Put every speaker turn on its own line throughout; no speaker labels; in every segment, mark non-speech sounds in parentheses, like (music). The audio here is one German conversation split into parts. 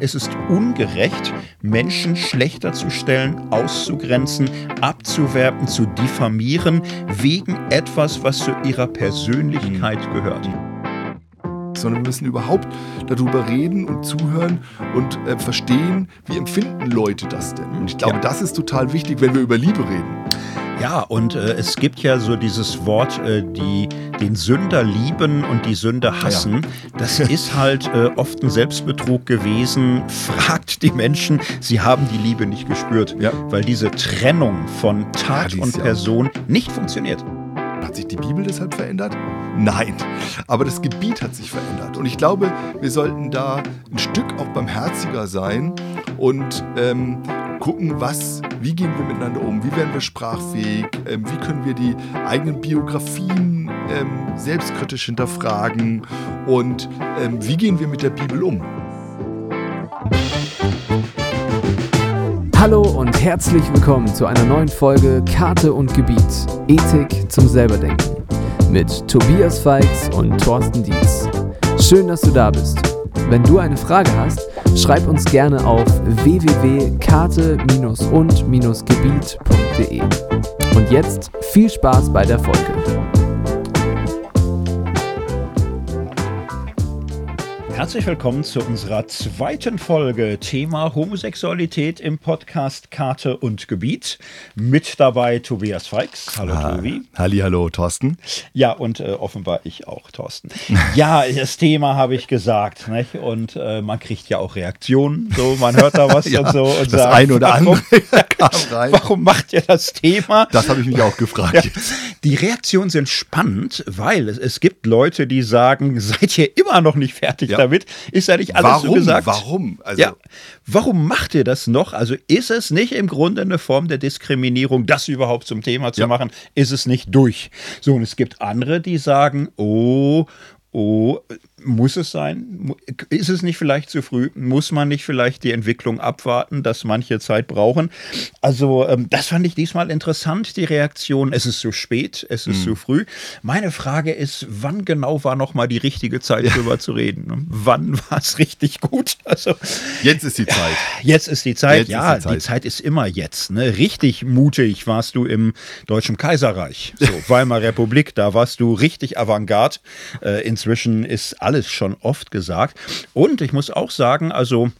es ist ungerecht, Menschen schlechter zu stellen, auszugrenzen, abzuwerten, zu diffamieren, wegen etwas, was zu ihrer Persönlichkeit gehört
sondern wir müssen überhaupt darüber reden und zuhören und äh, verstehen, wie empfinden Leute das denn. Und ich glaube, ja. das ist total wichtig, wenn wir über Liebe reden.
Ja, und äh, es gibt ja so dieses Wort, äh, die den Sünder lieben und die Sünder hassen. Ja. Das (laughs) ist halt äh, oft ein Selbstbetrug gewesen. Fragt die Menschen, sie haben die Liebe nicht gespürt, ja. weil diese Trennung von Tat ja, und Person nicht funktioniert.
Hat sich die Bibel deshalb verändert? Nein, aber das Gebiet hat sich verändert. Und ich glaube, wir sollten da ein Stück auch barmherziger sein und ähm, gucken, was, wie gehen wir miteinander um, wie werden wir sprachfähig, ähm, wie können wir die eigenen Biografien ähm, selbstkritisch hinterfragen und ähm, wie gehen wir mit der Bibel um.
Hallo und herzlich willkommen zu einer neuen Folge Karte und Gebiet. Ethik zum Selberdenken mit Tobias Feix und Thorsten Dietz. Schön, dass du da bist. Wenn du eine Frage hast, schreib uns gerne auf www.karte-und-gebiet.de. Und jetzt viel Spaß bei der Folge.
Herzlich willkommen zu unserer zweiten Folge Thema Homosexualität im Podcast Karte und Gebiet. Mit dabei Tobias Feix.
Hallo ah, Tobi. Halli, hallo Thorsten.
Ja, und äh, offenbar ich auch, Thorsten. (laughs) ja, das Thema habe ich gesagt. Nicht? Und äh, man kriegt ja auch Reaktionen. So, man hört da was (laughs) ja, und so. Und
das sagt, ein oder andere. (laughs)
Warum macht ihr das Thema?
Das habe ich mich auch gefragt. Ja,
die Reaktionen sind spannend, weil es, es, gibt Leute, die sagen, (laughs) seid ihr immer noch nicht fertig ja. damit? ist ja nicht alles
warum?
so gesagt.
Warum?
Also ja. Warum macht ihr das noch? Also ist es nicht im Grunde eine Form der Diskriminierung, das überhaupt zum Thema zu machen? Ist es nicht durch? So, und es gibt andere, die sagen, oh, oh, muss es sein? Ist es nicht vielleicht zu früh? Muss man nicht vielleicht die Entwicklung abwarten, dass manche Zeit brauchen? Also, ähm, das fand ich diesmal interessant, die Reaktion. Es ist zu spät, es ist mhm. zu früh. Meine Frage ist, wann genau war noch mal die richtige Zeit, ja. darüber zu reden? Ne? Wann war es richtig gut? (laughs)
Also, jetzt ist die Zeit.
Jetzt ist die Zeit. Jetzt ja, die Zeit. die Zeit. ist immer jetzt. Ne? Richtig mutig warst du im Deutschen Kaiserreich, so (laughs) Weimarer Republik. Da warst du richtig Avantgarde. Äh, inzwischen ist alles schon oft gesagt. Und ich muss auch sagen, also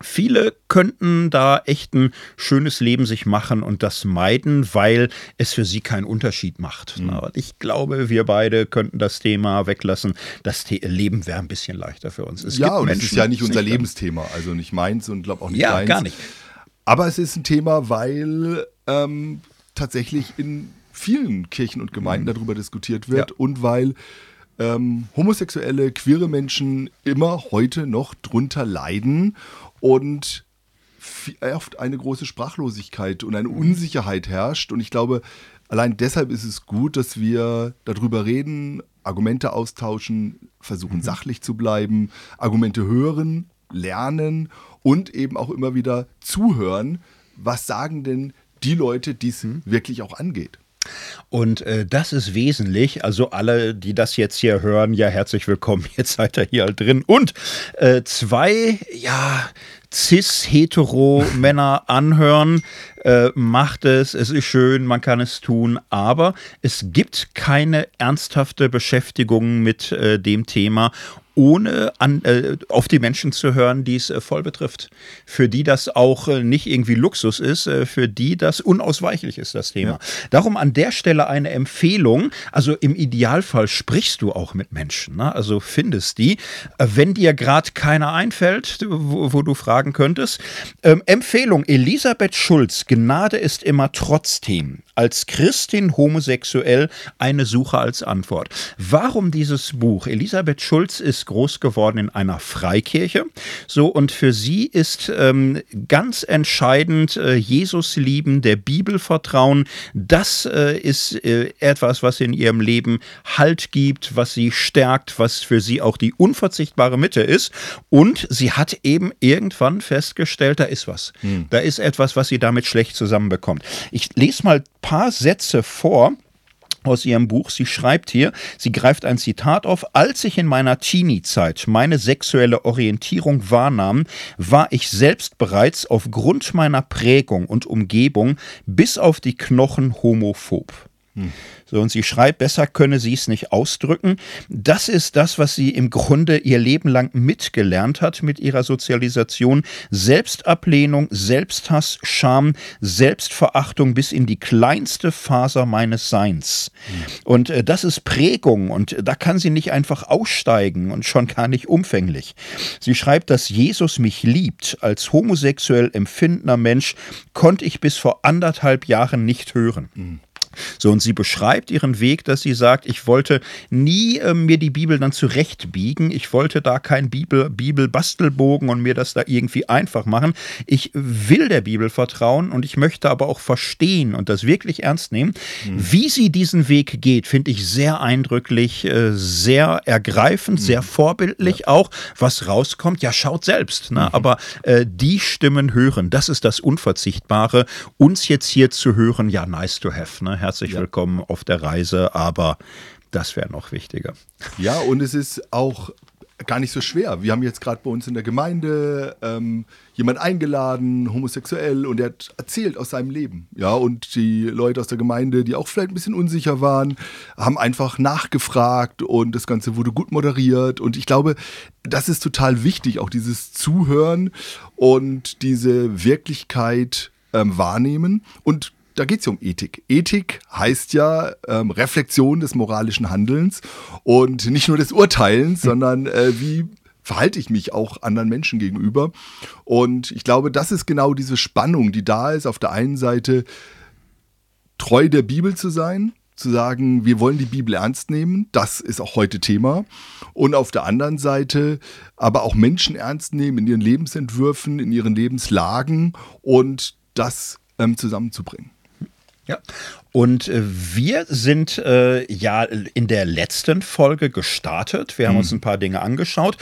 Viele könnten da echt ein schönes Leben sich machen und das meiden, weil es für sie keinen Unterschied macht. Mhm. Ich glaube, wir beide könnten das Thema weglassen. Das The Leben wäre ein bisschen leichter für uns.
Es ja, und es ist ja nicht unser nicht Lebensthema, also nicht meins und glaube auch nicht
ja,
deins.
gar nicht.
Aber es ist ein Thema, weil ähm, tatsächlich in vielen Kirchen und Gemeinden mhm. darüber diskutiert wird ja. und weil ähm, homosexuelle, queere Menschen immer heute noch drunter leiden und oft eine große Sprachlosigkeit und eine Unsicherheit herrscht. Und ich glaube, allein deshalb ist es gut, dass wir darüber reden, Argumente austauschen, versuchen mhm. sachlich zu bleiben, Argumente hören, lernen und eben auch immer wieder zuhören. Was sagen denn die Leute, die es mhm. wirklich auch angeht?
Und äh, das ist wesentlich. Also alle, die das jetzt hier hören, ja, herzlich willkommen. (laughs) Jetzt seid ihr hier halt drin. Und äh, zwei, ja, cis-hetero-Männer anhören, äh, macht es, es ist schön, man kann es tun, aber es gibt keine ernsthafte Beschäftigung mit äh, dem Thema ohne an, äh, auf die Menschen zu hören, die es äh, voll betrifft. Für die das auch äh, nicht irgendwie Luxus ist, äh, für die das unausweichlich ist, das Thema. Ja. Darum an der Stelle eine Empfehlung. Also im Idealfall sprichst du auch mit Menschen, ne? also findest die. Äh, wenn dir gerade keiner einfällt, wo, wo, du fragen könntest. Ähm, Empfehlung: Elisabeth Schulz, Gnade ist immer trotzdem. Als Christin homosexuell eine Suche als Antwort. Warum dieses Buch? Elisabeth Schulz ist groß geworden in einer Freikirche. So, und für sie ist ähm, ganz entscheidend äh, Jesus lieben, der Bibel vertrauen. Das äh, ist äh, etwas, was in ihrem Leben Halt gibt, was sie stärkt, was für sie auch die unverzichtbare Mitte ist. Und sie hat eben irgendwann festgestellt, da ist was. Hm. Da ist etwas, was sie damit schlecht zusammenbekommt. Ich lese mal ein paar Sätze vor aus ihrem Buch. Sie schreibt hier, sie greift ein Zitat auf, als ich in meiner Teenie-Zeit meine sexuelle Orientierung wahrnahm, war ich selbst bereits aufgrund meiner Prägung und Umgebung bis auf die Knochen homophob. Hm. So, und sie schreibt, besser könne sie es nicht ausdrücken. Das ist das, was sie im Grunde ihr Leben lang mitgelernt hat mit ihrer Sozialisation. Selbstablehnung, Selbsthass, Scham, Selbstverachtung bis in die kleinste Faser meines Seins. Mhm. Und äh, das ist Prägung und da kann sie nicht einfach aussteigen und schon gar nicht umfänglich. Sie schreibt, dass Jesus mich liebt. Als homosexuell empfindender Mensch konnte ich bis vor anderthalb Jahren nicht hören. Mhm. So, und sie beschreibt ihren Weg, dass sie sagt, ich wollte nie äh, mir die Bibel dann zurechtbiegen. Ich wollte da kein Bibel, Bibelbastelbogen und mir das da irgendwie einfach machen. Ich will der Bibel vertrauen und ich möchte aber auch verstehen und das wirklich ernst nehmen. Mhm. Wie sie diesen Weg geht, finde ich sehr eindrücklich, äh, sehr ergreifend, mhm. sehr vorbildlich ja. auch. Was rauskommt, ja, schaut selbst. Ne? Mhm. Aber äh, die Stimmen hören, das ist das Unverzichtbare. Uns jetzt hier zu hören, ja, nice to have. Ne? Herzlich ja. willkommen auf der Reise, aber das wäre noch wichtiger.
Ja, und es ist auch gar nicht so schwer. Wir haben jetzt gerade bei uns in der Gemeinde ähm, jemand eingeladen, homosexuell, und der hat erzählt aus seinem Leben. Ja, und die Leute aus der Gemeinde, die auch vielleicht ein bisschen unsicher waren, haben einfach nachgefragt und das Ganze wurde gut moderiert. Und ich glaube, das ist total wichtig, auch dieses Zuhören und diese Wirklichkeit ähm, wahrnehmen. Und da geht es ja um Ethik. Ethik heißt ja ähm, Reflexion des moralischen Handelns und nicht nur des Urteilens, (laughs) sondern äh, wie verhalte ich mich auch anderen Menschen gegenüber. Und ich glaube, das ist genau diese Spannung, die da ist. Auf der einen Seite treu der Bibel zu sein, zu sagen, wir wollen die Bibel ernst nehmen, das ist auch heute Thema. Und auf der anderen Seite aber auch Menschen ernst nehmen in ihren Lebensentwürfen, in ihren Lebenslagen und das ähm, zusammenzubringen.
Ja, und äh, wir sind äh, ja in der letzten Folge gestartet. Wir haben mhm. uns ein paar Dinge angeschaut.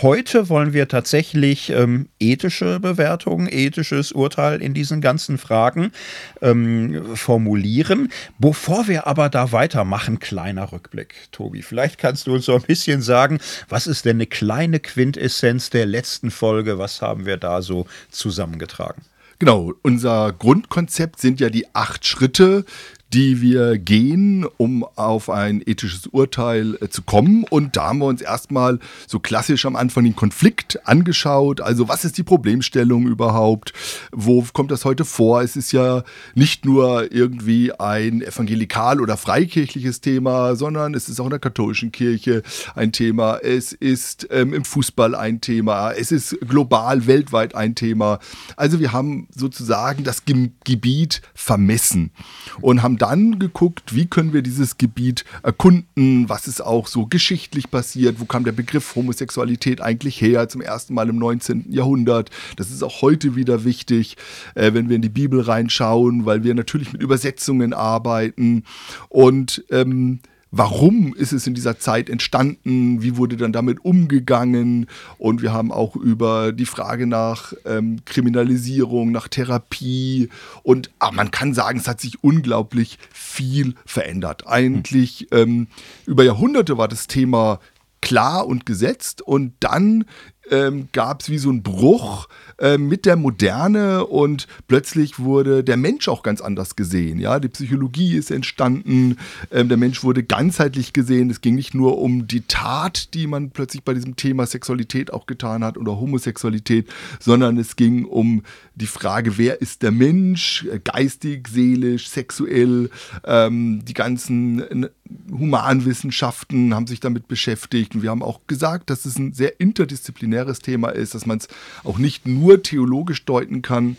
Heute wollen wir tatsächlich ähm, ethische Bewertungen, ethisches Urteil in diesen ganzen Fragen ähm, formulieren. Bevor wir aber da weitermachen, kleiner Rückblick, Tobi. Vielleicht kannst du uns so ein bisschen sagen, was ist denn eine kleine Quintessenz der letzten Folge? Was haben wir da so zusammengetragen?
Genau, unser Grundkonzept sind ja die acht Schritte, die wir gehen, um auf ein ethisches Urteil äh, zu kommen. Und da haben wir uns erstmal so klassisch am Anfang den Konflikt angeschaut. Also was ist die Problemstellung überhaupt? Wo kommt das heute vor? Es ist ja nicht nur irgendwie ein evangelikal- oder freikirchliches Thema, sondern es ist auch in der katholischen Kirche ein Thema. Es ist ähm, im Fußball ein Thema. Es ist global, weltweit ein Thema. Also wir haben sozusagen das Gebiet vermessen und haben dann geguckt, wie können wir dieses Gebiet erkunden, was ist auch so geschichtlich passiert, wo kam der Begriff Homosexualität eigentlich her, zum ersten Mal im 19. Jahrhundert. Das ist auch heute wieder wichtig, äh, wenn wir in die Bibel reinschauen, weil wir natürlich mit Übersetzungen arbeiten und ähm, warum ist es in dieser Zeit entstanden, wie wurde dann damit umgegangen? Und wir haben auch über die Frage nach ähm, Kriminalisierung, nach Therapie. Und ah, man kann sagen, es hat sich unglaublich viel verändert. Eigentlich ähm, über Jahrhunderte war das Thema klar und gesetzt. Und dann ähm, gab es wie so einen Bruch äh, mit der Moderne und plötzlich wurde der Mensch auch ganz anders gesehen. Ja, die Psychologie ist entstanden, ähm, der Mensch wurde ganzheitlich gesehen. Es ging nicht nur um die Tat, die man plötzlich bei diesem Thema Sexualität auch getan hat oder Homosexualität, sondern es ging um die Frage, wer ist der Mensch, äh, geistig, seelisch, sexuell, ähm, die ganzen Humanwissenschaften haben sich damit beschäftigt und wir haben auch gesagt, dass es ein sehr interdisziplinäres Thema ist, dass man es auch nicht nur theologisch deuten kann,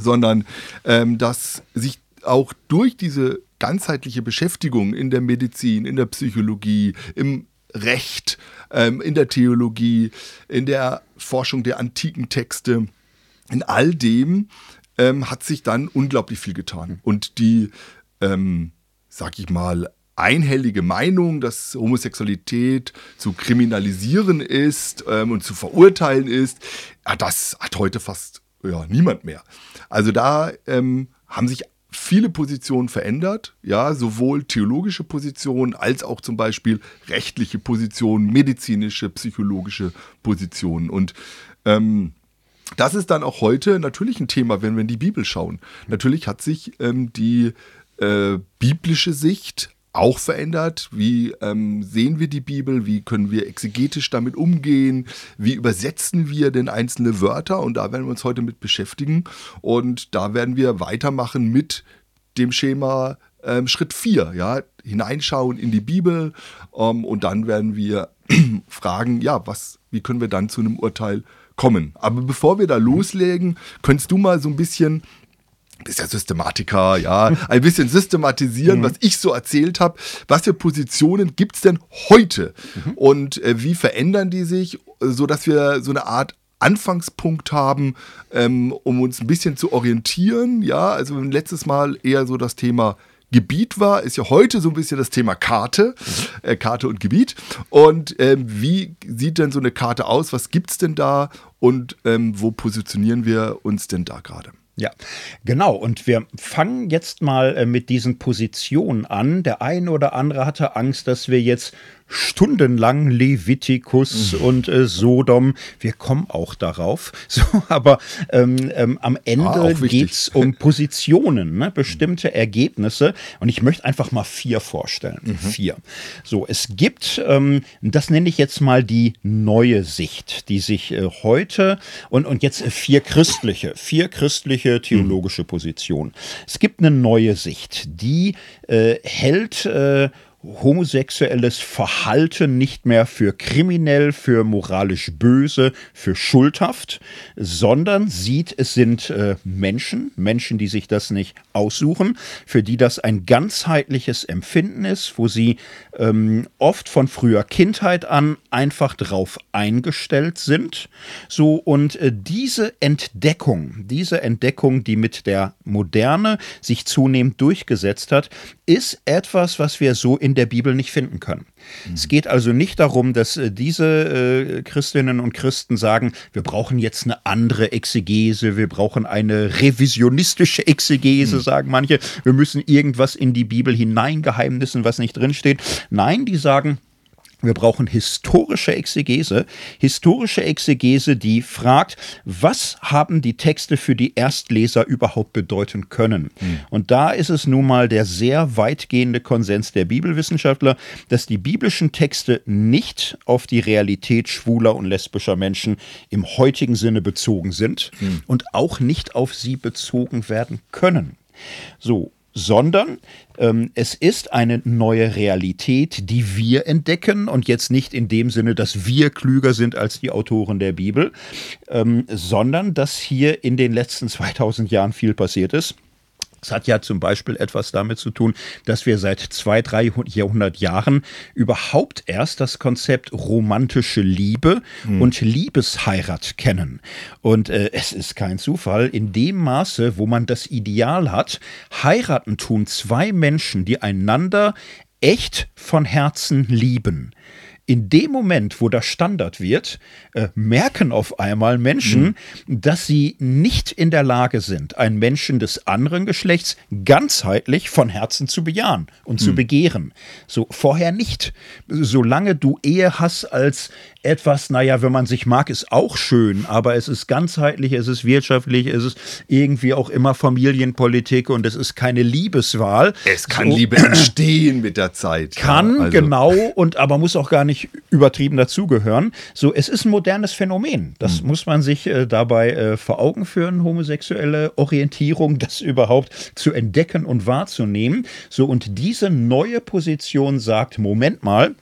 sondern ähm, dass sich auch durch diese ganzheitliche Beschäftigung in der Medizin, in der Psychologie, im Recht, ähm, in der Theologie, in der Forschung der antiken Texte, in all dem ähm, hat sich dann unglaublich viel getan. Und die, ähm, sag ich mal, einhellige Meinung, dass Homosexualität zu kriminalisieren ist ähm, und zu verurteilen ist, ja, das hat heute fast ja, niemand mehr. Also da ähm, haben sich viele Positionen verändert, ja, sowohl theologische Positionen als auch zum Beispiel rechtliche Positionen, medizinische, psychologische Positionen. Und ähm, das ist dann auch heute natürlich ein Thema, wenn wir in die Bibel schauen. Natürlich hat sich ähm, die äh, biblische Sicht auch verändert. Wie ähm, sehen wir die Bibel? Wie können wir exegetisch damit umgehen? Wie übersetzen wir denn einzelne Wörter? Und da werden wir uns heute mit beschäftigen. Und da werden wir weitermachen mit dem Schema ähm, Schritt 4, ja, hineinschauen in die Bibel. Ähm, und dann werden wir (clears throat) fragen, ja, was, wie können wir dann zu einem Urteil kommen? Aber bevor wir da loslegen, könntest du mal so ein bisschen bist ja Systematiker, ja, ein bisschen systematisieren, mhm. was ich so erzählt habe. Was für Positionen gibt es denn heute? Mhm. Und äh, wie verändern die sich, sodass wir so eine Art Anfangspunkt haben, ähm, um uns ein bisschen zu orientieren. Ja, also letztes Mal eher so das Thema Gebiet war, ist ja heute so ein bisschen das Thema Karte, mhm. äh, Karte und Gebiet. Und ähm, wie sieht denn so eine Karte aus? Was gibt es denn da und ähm, wo positionieren wir uns denn da gerade?
Ja, genau. Und wir fangen jetzt mal äh, mit diesen Positionen an. Der eine oder andere hatte Angst, dass wir jetzt stundenlang Levitikus mhm. und äh, Sodom. Wir kommen auch darauf. (laughs) So, aber ähm, ähm, am Ende ah, geht es um (laughs) Positionen, ne? bestimmte Ergebnisse. Und ich möchte einfach mal vier vorstellen. Mhm. Vier. So, es gibt, ähm, das nenne ich jetzt mal die neue Sicht, die sich äh, heute und, und jetzt vier christliche, vier christliche theologische mhm. Positionen. Es gibt eine neue Sicht, die äh, hält äh, homosexuelles Verhalten nicht mehr für kriminell, für moralisch böse, für schuldhaft, sondern sieht, es sind äh, Menschen, Menschen, die sich das nicht aussuchen, für die das ein ganzheitliches Empfinden ist, wo sie ähm, oft von früher Kindheit an einfach drauf eingestellt sind. So und äh, diese Entdeckung, diese Entdeckung, die mit der Moderne sich zunehmend durchgesetzt hat, ist etwas, was wir so in der Bibel nicht finden können. Mhm. Es geht also nicht darum, dass äh, diese äh, Christinnen und Christen sagen, wir brauchen jetzt eine andere Exegese, wir brauchen eine revisionistische Exegese, mhm. sagen manche, wir müssen irgendwas in die Bibel hineingeheimnissen, was nicht drinsteht. Nein, die sagen, wir brauchen historische Exegese, historische Exegese, die fragt, was haben die Texte für die Erstleser überhaupt bedeuten können? Mhm. Und da ist es nun mal der sehr weitgehende Konsens der Bibelwissenschaftler, dass die biblischen Texte nicht auf die Realität schwuler und lesbischer Menschen im heutigen Sinne bezogen sind mhm. und auch nicht auf sie bezogen werden können. So, sondern ähm, es ist eine neue Realität, die wir entdecken und jetzt nicht in dem Sinne, dass wir klüger sind als die Autoren der Bibel, ähm, sondern dass hier in den letzten 2000 Jahren viel passiert ist. Es hat ja zum Beispiel etwas damit zu tun, dass wir seit zwei, drei Jahrhundert Jahren überhaupt erst das Konzept romantische Liebe mhm. und Liebesheirat kennen. Und äh, es ist kein Zufall, in dem Maße, wo man das Ideal hat, heiraten tun zwei Menschen, die einander echt von Herzen lieben in dem Moment, wo das Standard wird, äh, merken auf einmal Menschen, mhm. dass sie nicht in der Lage sind, einen Menschen des anderen Geschlechts ganzheitlich von Herzen zu bejahen und mhm. zu begehren. So vorher nicht. Solange du Ehe hast als etwas, naja, wenn man sich mag, ist auch schön, aber es ist ganzheitlich, es ist wirtschaftlich, es ist irgendwie auch immer Familienpolitik und es ist keine Liebeswahl.
Es kann so, Liebe entstehen mit der Zeit.
Kann, ja, also. genau, und aber muss auch gar nicht übertrieben dazugehören. So, es ist ein modernes Phänomen. Das mhm. muss man sich äh, dabei äh, vor Augen führen, homosexuelle Orientierung, das (laughs) überhaupt zu entdecken und wahrzunehmen. So, und diese neue Position sagt, Moment mal,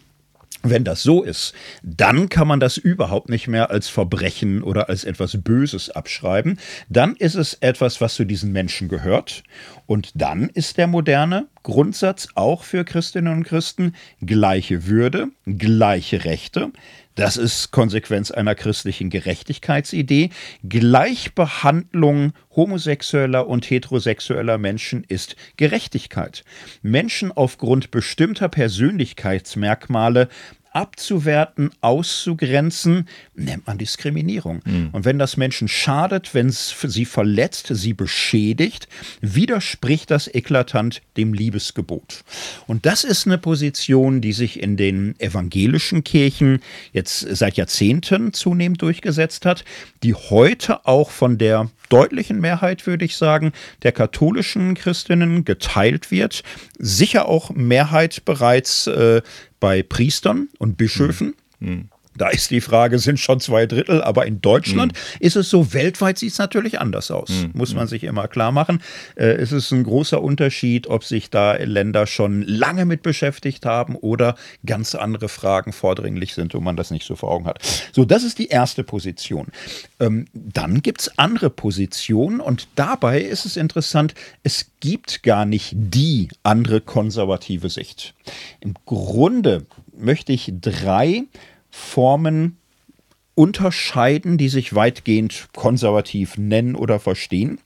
wenn das so ist, dann kann man das überhaupt nicht mehr als Verbrechen oder als etwas Böses abschreiben. Dann ist es etwas, was zu diesen Menschen gehört. Und dann ist der moderne Grundsatz auch für Christinnen und Christen gleiche Würde, gleiche Rechte, das ist Konsequenz einer christlichen Gerechtigkeitsidee. Gleichbehandlung homosexueller und heterosexueller Menschen ist Gerechtigkeit. Menschen aufgrund bestimmter Persönlichkeitsmerkmale abzuwerten, auszugrenzen, nennt man Diskriminierung. Mhm. Und wenn das Menschen schadet, wenn es sie verletzt, sie beschädigt, widerspricht das eklatant dem Liebesgebot. Und das ist eine Position, die sich in den evangelischen Kirchen jetzt seit Jahrzehnten zunehmend durchgesetzt hat, die heute auch von der deutlichen Mehrheit, würde ich sagen, der katholischen Christinnen geteilt wird. Sicher auch Mehrheit bereits äh, bei Priestern und Bischöfen. Mhm. Mhm. Da ist die Frage, sind schon zwei Drittel, aber in Deutschland mhm. ist es so, weltweit sieht es natürlich anders aus, mhm. muss man sich immer klar machen. Äh, es ist ein großer Unterschied, ob sich da Länder schon lange mit beschäftigt haben oder ganz andere Fragen vordringlich sind und man das nicht so vor Augen hat. So, das ist die erste Position. Ähm, dann gibt es andere Positionen und dabei ist es interessant, es gibt gar nicht die andere konservative Sicht. Im Grunde möchte ich drei Formen unterscheiden, die sich weitgehend konservativ nennen oder verstehen.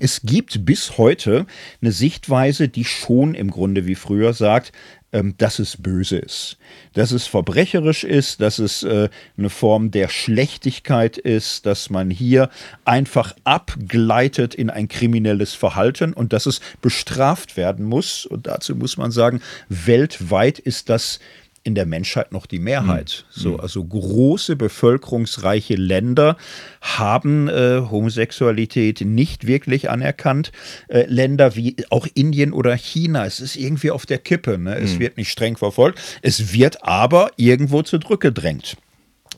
Es gibt bis heute eine Sichtweise, die schon im Grunde wie früher sagt, ähm, dass es böse ist, dass es verbrecherisch ist, dass es äh, eine Form der Schlechtigkeit ist, dass man hier einfach abgleitet in ein kriminelles Verhalten und dass es bestraft werden muss. Und dazu muss man sagen, weltweit ist das in der Menschheit noch die Mehrheit. Mhm. So, also große bevölkerungsreiche Länder haben äh, Homosexualität nicht wirklich anerkannt. Äh, Länder wie auch Indien oder China, es ist irgendwie auf der Kippe. Ne? Es mhm. wird nicht streng verfolgt, es wird aber irgendwo zurückgedrängt.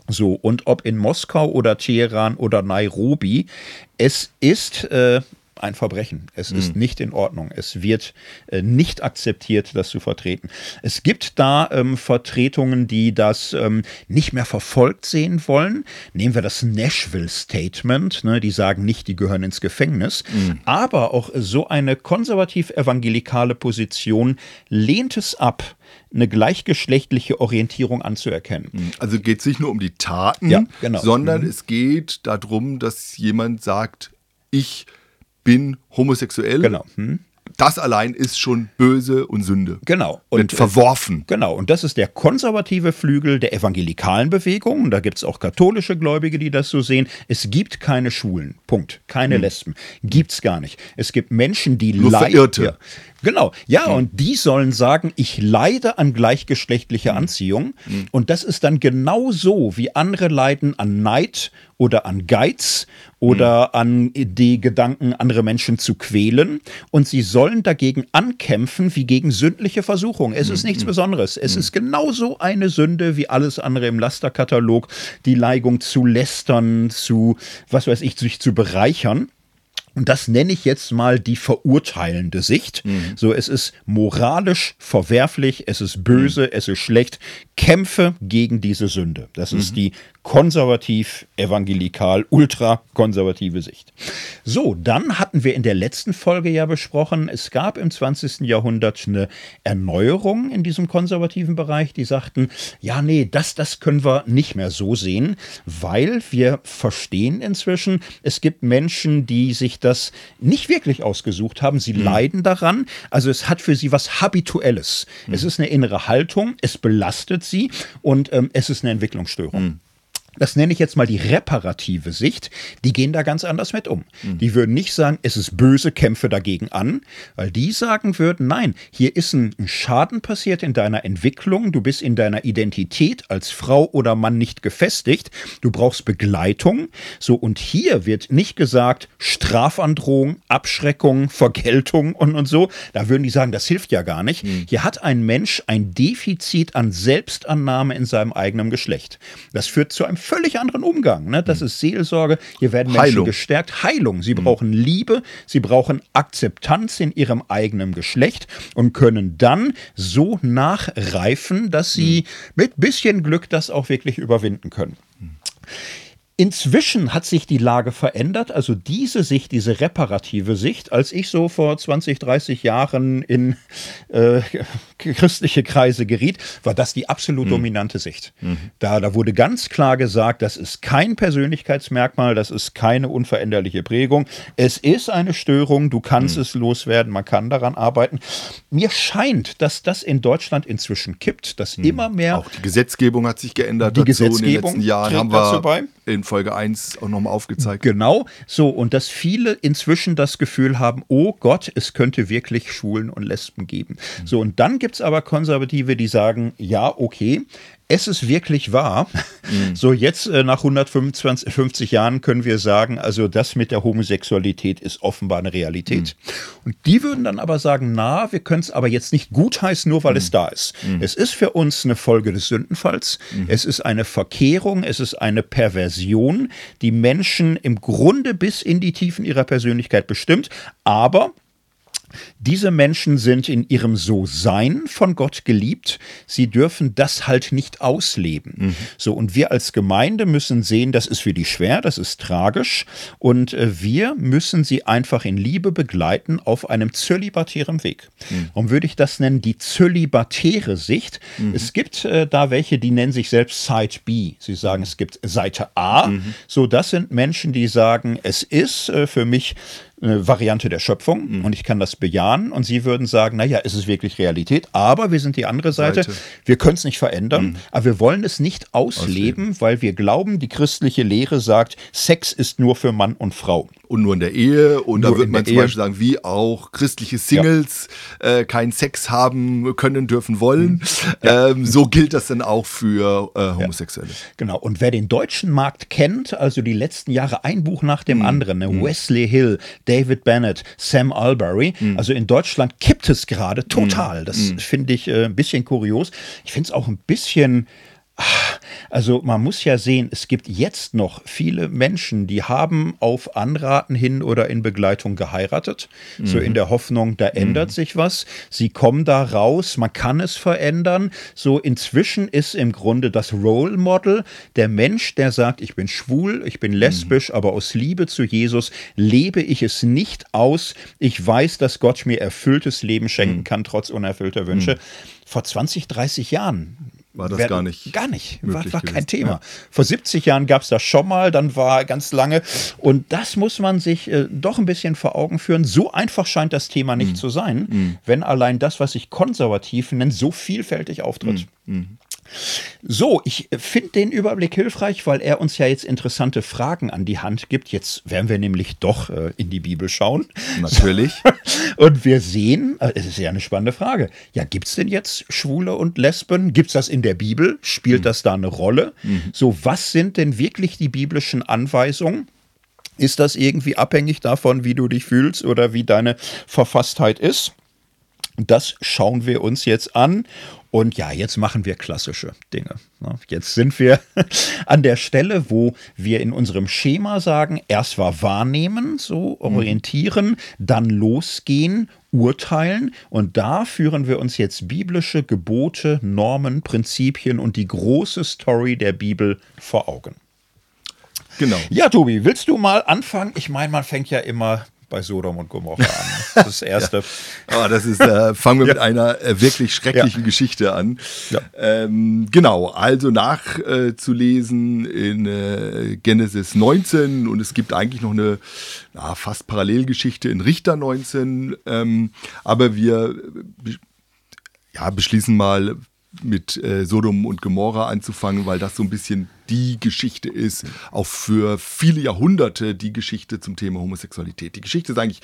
So, und ob in Moskau oder Teheran oder Nairobi, es ist äh, ein Verbrechen. Es mhm. ist nicht in Ordnung. Es wird äh, nicht akzeptiert, das zu vertreten. Es gibt da ähm, Vertretungen, die das ähm, nicht mehr verfolgt sehen wollen. Nehmen wir das Nashville Statement. Ne? Die sagen nicht, die gehören ins Gefängnis. Mhm. Aber auch so eine konservativ-evangelikale Position lehnt es ab, eine gleichgeschlechtliche Orientierung anzuerkennen. Mhm.
Also geht es nicht nur um die Taten, ja, genau. sondern mhm. es geht darum, dass jemand sagt, ich bin homosexuell.
Genau. Hm?
Das allein ist schon böse und Sünde.
Genau.
Und Wird verworfen.
Genau. Und das ist der konservative Flügel der evangelikalen Bewegung. Da gibt es auch katholische Gläubige, die das so sehen. Es gibt keine Schwulen. Punkt. Keine hm. Lesben. Gibt es gar nicht. Es gibt Menschen, die
leiden.
Genau, ja, mhm. und die sollen sagen, ich leide an gleichgeschlechtlicher mhm. Anziehung. Mhm. Und das ist dann genau so, wie andere leiden an Neid oder an Geiz oder mhm. an die Gedanken, andere Menschen zu quälen. Und sie sollen dagegen ankämpfen wie gegen sündliche Versuchung. Es ist mhm. nichts mhm. Besonderes. Es ist genauso eine Sünde wie alles andere im Lasterkatalog. Die Neigung zu lästern, zu, was weiß ich, sich zu bereichern. Und das nenne ich jetzt mal die verurteilende Sicht. Mhm. So, es ist moralisch verwerflich, es ist böse, mhm. es ist schlecht. Kämpfe gegen diese Sünde. Das mhm. ist die konservativ, evangelikal, ultrakonservative Sicht. So, dann hatten wir in der letzten Folge ja besprochen, es gab im 20. Jahrhundert eine Erneuerung in diesem konservativen Bereich, die sagten, ja, nee, das, das können wir nicht mehr so sehen, weil wir verstehen inzwischen, es gibt Menschen, die sich das nicht wirklich ausgesucht haben, sie mhm. leiden daran, also es hat für sie was Habituelles. Mhm. Es ist eine innere Haltung, es belastet sie und ähm, es ist eine Entwicklungsstörung. Mhm das nenne ich jetzt mal die reparative Sicht, die gehen da ganz anders mit um. Mhm. Die würden nicht sagen, es ist böse, kämpfe dagegen an, weil die sagen würden, nein, hier ist ein Schaden passiert in deiner Entwicklung, du bist in deiner Identität als Frau oder Mann nicht gefestigt, du brauchst Begleitung. So, und hier wird nicht gesagt, Strafandrohung, Abschreckung, Vergeltung und, und so. Da würden die sagen, das hilft ja gar nicht. Mhm. Hier hat ein Mensch ein Defizit an Selbstannahme in seinem eigenen Geschlecht. Das führt zu einem völlig anderen Umgang. Ne? Das mhm. ist Seelsorge. Hier werden Menschen Heilung. gestärkt. Heilung. Sie mhm. brauchen Liebe. Sie brauchen Akzeptanz in ihrem eigenen Geschlecht und können dann so nachreifen, dass sie mhm. mit bisschen Glück das auch wirklich überwinden können. Inzwischen hat sich die Lage verändert. Also diese Sicht, diese reparative Sicht, als ich so vor 20, 30 Jahren in äh, christliche Kreise geriet, war das die absolut mhm. dominante Sicht. Mhm. Da, da wurde ganz klar gesagt, das ist kein Persönlichkeitsmerkmal, das ist keine unveränderliche Prägung. Es ist eine Störung, du kannst mhm. es loswerden, man kann daran arbeiten. Mir scheint, dass das in Deutschland inzwischen kippt, dass mhm. immer mehr.
Auch die Gesetzgebung hat sich geändert.
Die dazu. Gesetzgebung in den letzten
Jahren haben wir in Folge 1 auch nochmal aufgezeigt.
Genau, so und dass viele inzwischen das Gefühl haben, oh Gott, es könnte wirklich Schwulen und Lesben geben. Mhm. So und dann gibt es aber Konservative, die sagen, ja, okay, es ist wirklich wahr. (laughs) Mhm. So jetzt äh, nach 125 50 Jahren können wir sagen, also das mit der Homosexualität ist offenbar eine Realität. Mhm. Und die würden dann aber sagen, na, wir können es aber jetzt nicht gutheißen, nur weil mhm. es da ist. Mhm. Es ist für uns eine Folge des Sündenfalls. Mhm. Es ist eine Verkehrung, es ist eine Perversion, die Menschen im Grunde bis in die Tiefen ihrer Persönlichkeit bestimmt. Aber diese Menschen sind in ihrem So-Sein von Gott geliebt. Sie dürfen das halt nicht ausleben. Mhm. So, und wir als Gemeinde müssen sehen, das ist für die schwer, das ist tragisch. Und äh, wir müssen sie einfach in Liebe begleiten auf einem zölibatären Weg. Mhm. Warum würde ich das nennen? Die zölibatäre Sicht. Mhm. Es gibt äh, da welche, die nennen sich selbst Side B. Sie sagen, es gibt Seite A. Mhm. So, das sind Menschen, die sagen, es ist äh, für mich eine Variante der Schöpfung mhm. und ich kann das bejahen und Sie würden sagen, naja, es ist wirklich Realität, aber wir sind die andere Seite, Seite. wir können es nicht verändern, mhm. aber wir wollen es nicht ausleben, ausleben, weil wir glauben, die christliche Lehre sagt, Sex ist nur für Mann und Frau
und nur in der Ehe. Und nur da würde man zum Ehe. Beispiel sagen, wie auch christliche Singles ja. äh, keinen Sex haben können, dürfen, wollen. Mhm. Ja. Ähm, so gilt das dann auch für äh, Homosexuelle. Ja.
Genau. Und wer den deutschen Markt kennt, also die letzten Jahre ein Buch nach dem mhm. anderen, ne? mhm. Wesley Hill, David Bennett, Sam Albury, mhm. also in Deutschland kippt es gerade total. Mhm. Das mhm. finde ich äh, ein bisschen kurios. Ich finde es auch ein bisschen also man muss ja sehen, es gibt jetzt noch viele Menschen, die haben auf Anraten hin oder in Begleitung geheiratet, mhm. so in mhm. der Hoffnung, da ändert mhm. sich was. Sie kommen da raus, man kann es verändern. So inzwischen ist im Grunde das Role Model der Mensch, der sagt, ich bin schwul, ich bin lesbisch, mhm. aber aus Liebe zu Jesus lebe ich es nicht aus. Ich weiß, dass Gott mir erfülltes Leben schenken mhm. kann, trotz unerfüllter Wünsche. Mhm. Vor 20, 30 Jahren
war das gar nicht.
Gar nicht. War, war kein Thema. Ja. Vor 70 Jahren gab es das schon mal, dann war ganz lange. Und das muss man sich äh, doch ein bisschen vor Augen führen. So einfach scheint das Thema nicht mhm. zu sein, mhm. wenn allein das, was ich konservativ nenne, so vielfältig auftritt. Mhm. So, ich finde den Überblick hilfreich, weil er uns ja jetzt interessante Fragen an die Hand gibt. Jetzt werden wir nämlich doch äh, in die Bibel schauen.
Natürlich. (laughs)
und wir sehen, äh, es ist ja eine spannende Frage. Ja, gibt es denn jetzt Schwule und Lesben? Gibt es das in der Bibel? Spielt mhm. das da eine Rolle? Mhm. So, was sind denn wirklich die biblischen Anweisungen? Ist das irgendwie abhängig davon, wie du dich fühlst oder wie deine Verfasstheit ist? Das schauen wir uns jetzt an. Und ja, jetzt machen wir klassische Dinge. Jetzt sind wir (laughs) an der Stelle, wo wir in unserem Schema sagen, erst war wahrnehmen, so orientieren, dann losgehen, urteilen. Und da führen wir uns jetzt biblische Gebote, Normen, Prinzipien und die große Story der Bibel vor Augen. Genau. Ja, Tobi, willst du mal anfangen? Ich meine, man fängt ja immer bei Sodom und Gomorra an. Das ist das (laughs) Erste.
ja. oh, das ist, äh, fangen wir ja. mit einer äh, wirklich schrecklichen ja. Geschichte an. Ähm, genau, also nachzulesen äh, in äh, Genesis 19 und es gibt eigentlich noch eine na, fast Parallelgeschichte in Richter 19, ähm, aber wir ja, beschließen mal mit äh, Sodom und Gomorra anzufangen, weil das so ein bisschen die Geschichte ist, auch für viele Jahrhunderte die Geschichte zum Thema Homosexualität. Die Geschichte ist eigentlich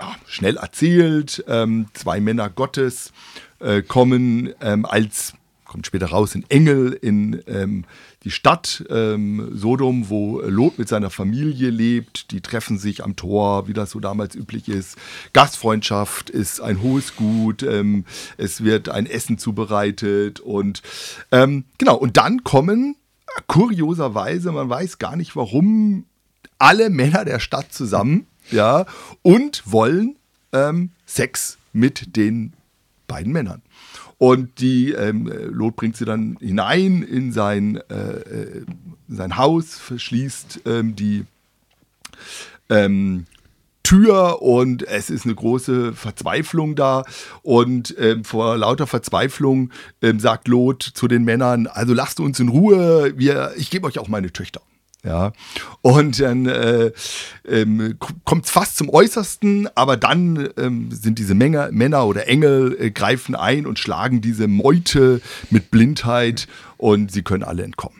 ja, schnell erzählt. Ähm, zwei Männer Gottes äh, kommen ähm, als kommt später raus, in Engel in ähm, die Stadt ähm, Sodom, wo Lot mit seiner Familie lebt. Die treffen sich am Tor, wie das so damals üblich ist. Gastfreundschaft ist ein hohes Gut. Ähm, es wird ein Essen zubereitet und ähm, genau. Und dann kommen kurioserweise, man weiß gar nicht warum, alle Männer der Stadt zusammen, ja, und wollen ähm, Sex mit den beiden Männern. Und die ähm, Lot bringt sie dann hinein in sein, äh, äh sein Haus, verschließt ähm, die ähm, Tür und es ist eine große Verzweiflung da. Und ähm, vor lauter Verzweiflung ähm, sagt Lot zu den Männern: Also lasst uns in Ruhe, wir, ich gebe euch auch meine Töchter. Ja, und dann äh, ähm, kommt es fast zum Äußersten, aber dann ähm, sind diese Menge, Männer oder Engel äh, greifen ein und schlagen diese Meute mit Blindheit und sie können alle entkommen.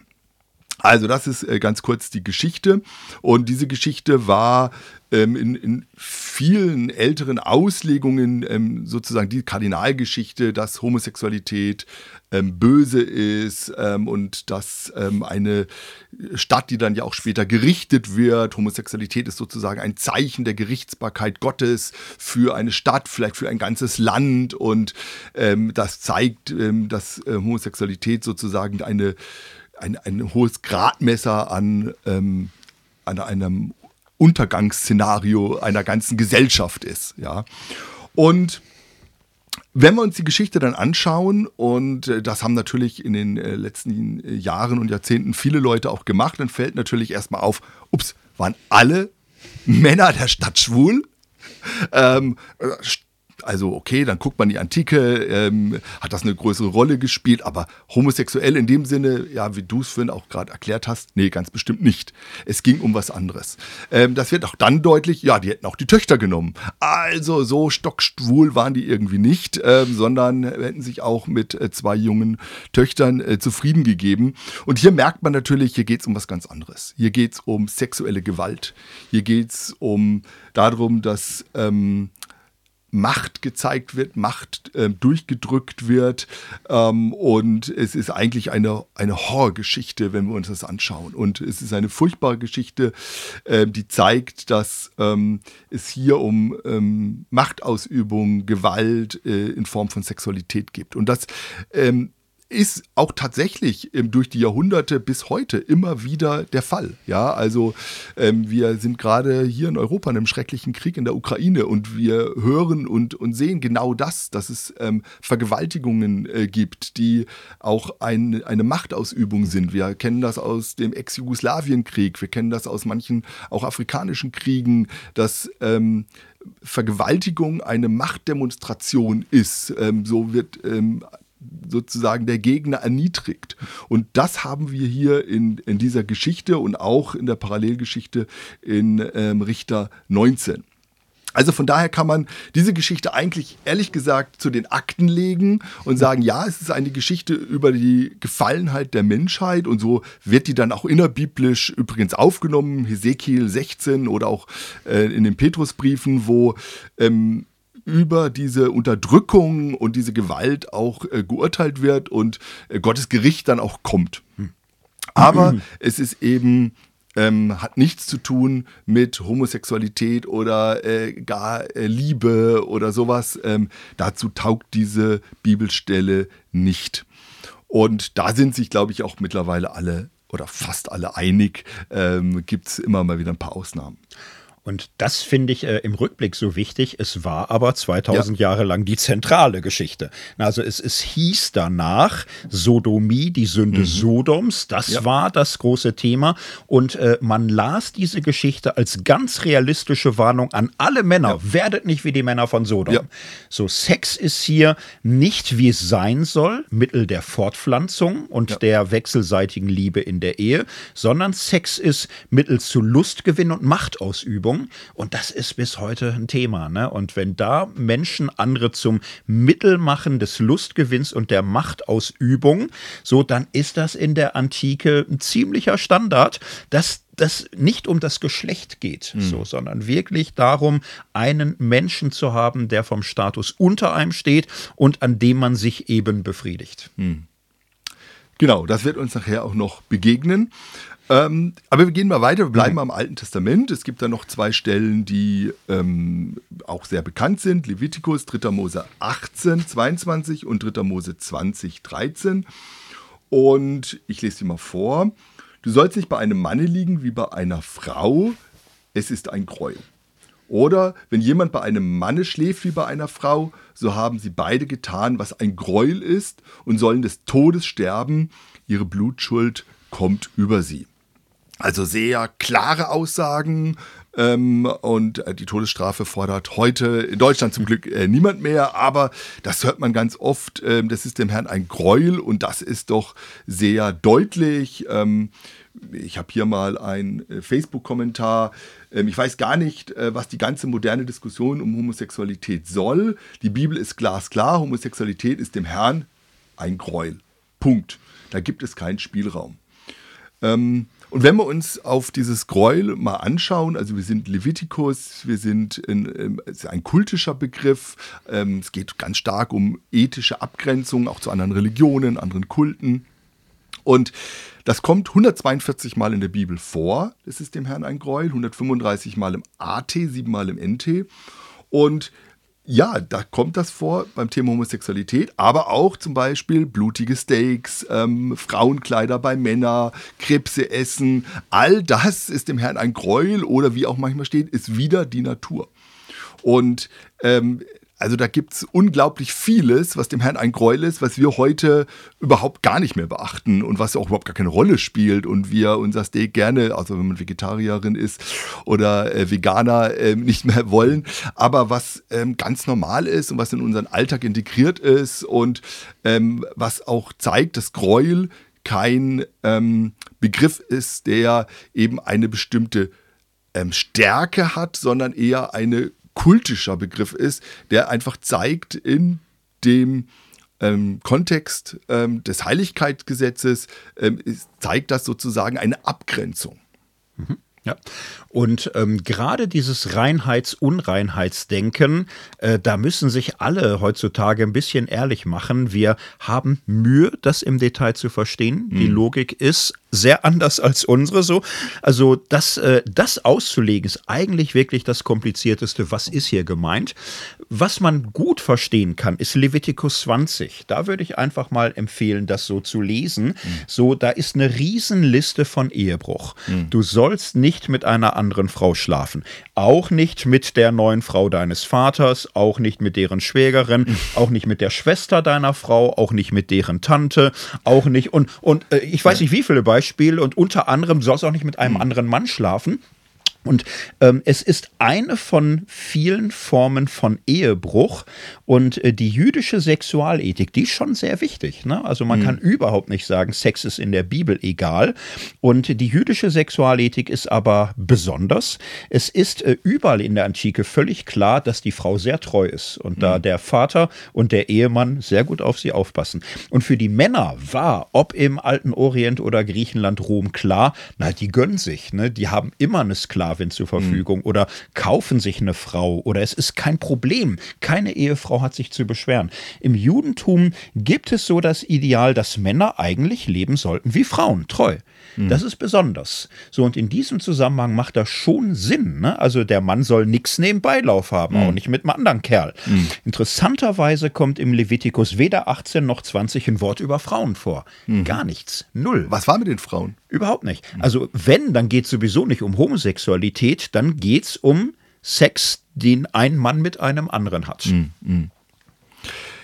Also das ist äh, ganz kurz die Geschichte. Und diese Geschichte war ähm, in, in, vielen älteren Auslegungen ähm, sozusagen die Kardinalgeschichte, dass Homosexualität ähm, böse ist ähm, und dass ähm, eine Stadt, die dann ja auch später gerichtet wird, Homosexualität ist sozusagen ein Zeichen der Gerichtsbarkeit Gottes für eine Stadt, vielleicht für ein ganzes Land. Und ähm, das zeigt, dass äh, Homosexualität sozusagen eine ein, ein hohes Gradmesser an, ähm, an einem Untergangsszenario einer ganzen Gesellschaft ist. Ja. Und wenn wir uns die Geschichte dann anschauen, und äh, das haben natürlich in den äh, letzten äh, Jahren und Jahrzehnten viele Leute auch gemacht, dann fällt natürlich erstmal auf, ups, waren alle Männer der Stadt schwul? Ähm, also okay, dann guckt man die Antike, ähm, hat das eine größere Rolle gespielt, aber homosexuell in dem Sinne, ja, wie du es vorhin auch gerade erklärt hast, nee, ganz bestimmt nicht. Es ging um was anderes. Ähm, das wird auch dann deutlich, ja, die hätten auch die Töchter genommen. Also so stockschwul waren die irgendwie nicht, ähm, sondern hätten sich auch mit äh, zwei jungen Töchtern äh, zufrieden gegeben. Und hier merkt man natürlich, hier geht es um was ganz anderes. Hier geht es um sexuelle Gewalt. Hier geht es um darum, dass ähm, Macht gezeigt wird, Macht äh, durchgedrückt wird. Ähm, und es ist eigentlich eine, eine Horrorgeschichte, wenn wir uns das anschauen. Und es ist eine furchtbare Geschichte, äh, die zeigt, dass ähm, es hier um ähm, Machtausübung, Gewalt äh, in Form von Sexualität geht. Und das ähm, ist auch tatsächlich ähm, durch die Jahrhunderte bis heute immer wieder der Fall. Ja, also ähm, wir sind gerade hier in Europa in einem schrecklichen Krieg in der Ukraine und wir hören und, und sehen genau das, dass es ähm, Vergewaltigungen äh, gibt, die auch ein, eine Machtausübung sind. Wir kennen das aus dem Ex-Jugoslawienkrieg, wir kennen das aus manchen auch afrikanischen Kriegen, dass ähm, Vergewaltigung eine Machtdemonstration ist. Ähm, so wird ähm, sozusagen der Gegner erniedrigt. Und das haben wir hier in, in dieser Geschichte und auch in der Parallelgeschichte in ähm, Richter 19. Also von daher kann man diese Geschichte eigentlich ehrlich gesagt zu den Akten legen und sagen, ja, es ist eine Geschichte über die Gefallenheit der Menschheit und so wird die dann auch innerbiblisch übrigens aufgenommen, Hesekiel 16 oder auch äh, in den Petrusbriefen, wo ähm, über diese Unterdrückung und diese Gewalt auch äh, geurteilt wird und äh, Gottes Gericht dann auch kommt. Hm. Aber mhm. (clears throat) es ist eben ähm, hat nichts zu tun mit Homosexualität oder äh, gar äh, Liebe oder sowas. Ähm, dazu taugt diese Bibelstelle nicht. Und da sind sich, glaube ich, auch mittlerweile alle oder fast alle einig. Ähm, Gibt es immer mal wieder ein paar Ausnahmen.
Und das finde ich äh, im Rückblick so wichtig. Es war aber 2000 ja. Jahre lang die zentrale Geschichte. Also es, es hieß danach Sodomie, die Sünde mhm. Sodoms. Das ja. war das große Thema. Und äh, man las diese Geschichte als ganz realistische Warnung an alle Männer. Ja. Werdet nicht wie die Männer von Sodom. So, Sex ist hier nicht wie es sein soll, Mittel der Fortpflanzung und der wechselseitigen Liebe in der Ehe, sondern Sex ist Mittel zu Lustgewinn und Machtausübung. Und das ist bis heute ein Thema. Ne? Und wenn da Menschen andere zum Mittel machen des Lustgewinns und der Machtausübung, so dann ist das in der Antike ein ziemlicher Standard, dass das nicht um das Geschlecht geht, mhm. so, sondern wirklich darum, einen Menschen zu haben, der vom Status unter einem steht und an dem man sich eben befriedigt. Mhm.
Genau, das wird uns nachher auch noch begegnen. Ähm, aber wir gehen mal weiter, wir bleiben mhm. am Alten Testament. Es gibt da noch zwei Stellen, die ähm, auch sehr bekannt sind. Levitikus, 3. Mose 18, 22 und 3. Mose 20, 13. Und ich lese sie mal vor. Du sollst nicht bei einem Manne liegen wie bei einer Frau. Es ist ein Gräuel. Oder wenn jemand bei einem Manne schläft wie bei einer Frau, so haben sie beide getan, was ein Gräuel ist und sollen des Todes sterben. Ihre Blutschuld kommt über sie. Also sehr klare Aussagen. Ähm, und äh, die Todesstrafe fordert heute in Deutschland zum Glück äh, niemand mehr, aber das hört man ganz oft. Ähm, das ist dem Herrn ein Gräuel und das ist doch sehr deutlich. Ähm, ich habe hier mal einen äh, Facebook-Kommentar. Ähm, ich weiß gar nicht, äh, was die ganze moderne Diskussion um Homosexualität soll. Die Bibel ist glasklar, Homosexualität ist dem Herrn ein Gräuel. Punkt. Da gibt es keinen Spielraum. Ähm, und wenn wir uns auf dieses Gräuel mal anschauen, also wir sind Levitikus, wir sind in, ähm, ist ein kultischer Begriff, ähm, es geht ganz stark um ethische Abgrenzung, auch zu anderen Religionen, anderen Kulten. Und das kommt 142 Mal in der Bibel vor, das ist dem Herrn ein Gräuel, 135 Mal im AT, 7 Mal im NT. Und ja, da kommt das vor beim Thema Homosexualität, aber auch zum Beispiel blutige Steaks, ähm, Frauenkleider bei Männern, Krebse essen. All das ist dem Herrn ein Gräuel oder wie auch manchmal steht, ist wieder die Natur. Und ähm, also da gibt es unglaublich vieles, was dem Herrn ein Gräuel ist, was wir heute überhaupt gar nicht mehr beachten und was auch überhaupt gar keine Rolle spielt und wir unser Steak gerne, also wenn man Vegetarierin ist oder äh, Veganer, äh, nicht mehr wollen, aber was ähm, ganz normal ist und was in unseren Alltag integriert ist und ähm, was auch zeigt, dass Gräuel kein ähm, Begriff ist, der eben eine bestimmte ähm, Stärke hat, sondern eher eine kultischer Begriff ist, der einfach zeigt in dem ähm, Kontext ähm, des Heiligkeitsgesetzes, ähm, zeigt das sozusagen eine Abgrenzung.
Mhm. Ja. Und ähm, gerade dieses Reinheits-Unreinheitsdenken, äh, da müssen sich alle heutzutage ein bisschen ehrlich machen. Wir haben Mühe, das im Detail zu verstehen. Mhm. Die Logik ist sehr anders als unsere so. Also das, äh, das auszulegen ist eigentlich wirklich das Komplizierteste. Was ist hier gemeint? Was man gut verstehen kann, ist Levitikus 20. Da würde ich einfach mal empfehlen, das so zu lesen. Mhm. So, da ist eine Riesenliste von Ehebruch. Mhm. Du sollst nicht mit einer anderen Frau schlafen. Auch nicht mit der neuen Frau deines Vaters, auch nicht mit deren Schwägerin, mhm. auch nicht mit der Schwester deiner Frau, auch nicht mit deren Tante, auch nicht und, und äh, ich weiß nicht wie viele Beispiele Beispiel und unter anderem sollst du auch nicht mit einem hm. anderen Mann schlafen. Und ähm, es ist eine von vielen Formen von Ehebruch. Und äh, die jüdische Sexualethik, die ist schon sehr wichtig. Ne? Also man mhm. kann überhaupt nicht sagen, Sex ist in der Bibel egal. Und die jüdische Sexualethik ist aber besonders. Es ist äh, überall in der Antike völlig klar, dass die Frau sehr treu ist und mhm. da der Vater und der Ehemann sehr gut auf sie aufpassen. Und für die Männer war, ob im alten Orient oder Griechenland, Rom klar, na, die gönnen sich. Ne? Die haben immer eine Sklavin Sklavin zur Verfügung mhm. oder kaufen sich eine Frau oder es ist kein Problem. Keine Ehefrau hat sich zu beschweren. Im Judentum gibt es so das Ideal, dass Männer eigentlich leben sollten wie Frauen, treu. Mhm. Das ist besonders. So, und in diesem Zusammenhang macht das schon Sinn. Ne? Also der Mann soll nichts nebenbeilauf haben, mhm. auch nicht mit einem anderen Kerl. Mhm. Interessanterweise kommt im Levitikus weder 18 noch 20 ein Wort über Frauen vor. Mhm. Gar nichts. Null.
Was war mit den Frauen?
Überhaupt nicht. Also wenn, dann geht es sowieso nicht um Homosexualität, dann geht es um Sex, den ein Mann mit einem anderen hat. Mhm. mhm.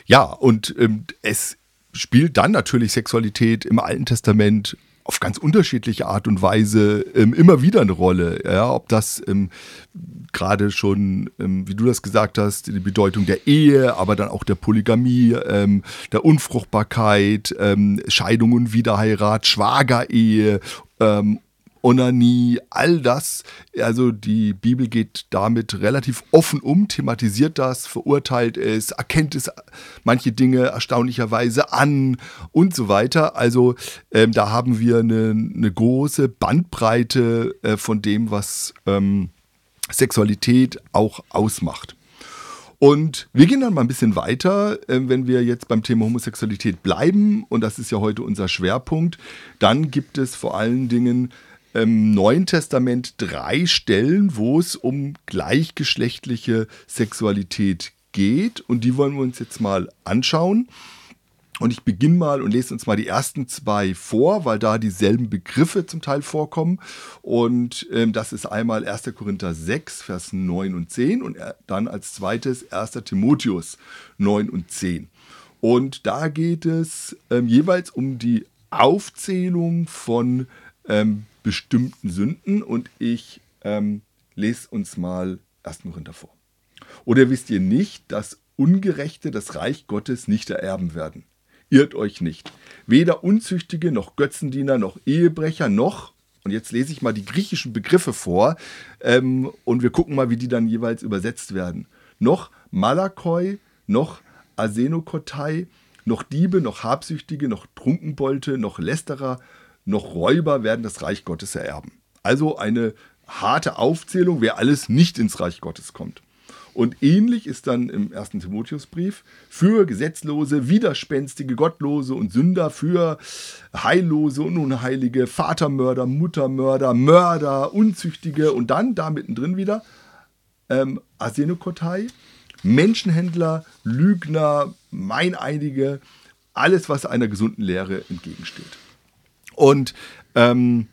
Ja, und ähm, es spielt dann natürlich Sexualität im Alten Testament auf ganz unterschiedliche Art und Weise ähm, immer wieder eine Rolle. Ja, ob das ähm, gerade schon, ähm, wie du das gesagt hast, die Bedeutung der Ehe, aber dann auch der Polygamie, ähm, der Unfruchtbarkeit, ähm, Scheidung und Wiederheirat, Schwagerehe ähm, Onanie, all das. Also die Bibel geht damit relativ offen um, thematisiert das, verurteilt es, erkennt es manche Dinge erstaunlicherweise an und so weiter. Also ähm, da haben wir eine, eine große Bandbreite äh, von dem, was ähm, Sexualität auch ausmacht. Und wir gehen dann mal ein bisschen weiter, äh, wenn wir jetzt beim Thema Homosexualität bleiben, und das ist ja heute unser Schwerpunkt, dann gibt es vor allen Dingen im Neuen Testament drei Stellen, wo es um gleichgeschlechtliche Sexualität geht. Und die wollen wir uns jetzt mal anschauen. Und ich beginne mal und lese uns mal die ersten zwei vor, weil da dieselben Begriffe zum Teil vorkommen. Und ähm, das ist einmal 1. Korinther 6, Vers 9 und 10 und dann als zweites 1. Timotheus 9 und 10. Und da geht es ähm, jeweils um die Aufzählung von ähm, bestimmten Sünden. Und ich ähm, lese uns mal 1. Korinther vor. Oder wisst ihr nicht, dass Ungerechte das Reich Gottes nicht ererben werden? Irrt euch nicht. Weder Unzüchtige noch Götzendiener noch Ehebrecher noch, und jetzt lese ich mal die griechischen Begriffe vor ähm, und wir gucken mal, wie die dann jeweils übersetzt werden. Noch Malakoi, noch Asenokotei, noch Diebe, noch Habsüchtige, noch Trunkenbolte, noch Lästerer, noch Räuber werden das Reich Gottes ererben. Also eine harte Aufzählung, wer alles nicht ins Reich Gottes kommt. Und ähnlich ist dann im ersten Timotheusbrief für Gesetzlose, Widerspenstige, Gottlose und Sünder, für Heillose und Unheilige, Vatermörder, Muttermörder, Mörder, Unzüchtige und dann da mittendrin wieder ähm, Asenokotei, Menschenhändler, Lügner, Meineidige, alles, was einer gesunden Lehre entgegensteht. Und ähm,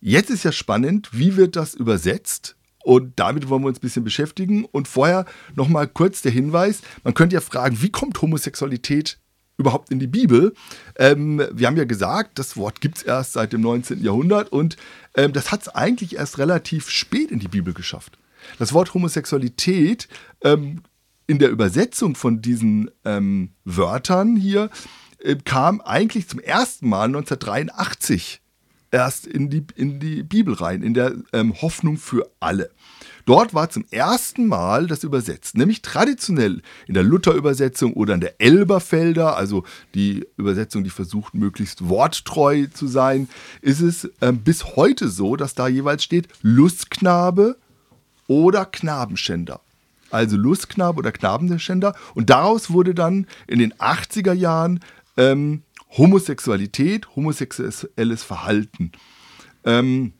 jetzt ist ja spannend, wie wird das übersetzt? Und damit wollen wir uns ein bisschen beschäftigen. Und vorher nochmal kurz der Hinweis: Man könnte ja fragen, wie kommt Homosexualität überhaupt in die Bibel? Ähm, wir haben ja gesagt, das Wort gibt es erst seit dem 19. Jahrhundert und ähm, das hat es eigentlich erst relativ spät in die Bibel geschafft. Das Wort Homosexualität ähm, in der Übersetzung von diesen ähm, Wörtern hier kam eigentlich zum ersten Mal 1983 erst in die, in die Bibel rein, in der ähm, Hoffnung für alle. Dort war zum ersten Mal das übersetzt, nämlich traditionell in der Luther-Übersetzung oder in der Elberfelder, also die Übersetzung, die versucht, möglichst worttreu zu sein, ist es ähm, bis heute so, dass da jeweils steht Lustknabe oder Knabenschänder. Also Lustknabe oder Knabenschänder. Und daraus wurde dann in den 80er Jahren ähm, Homosexualität, homosexuelles Verhalten. Ähm,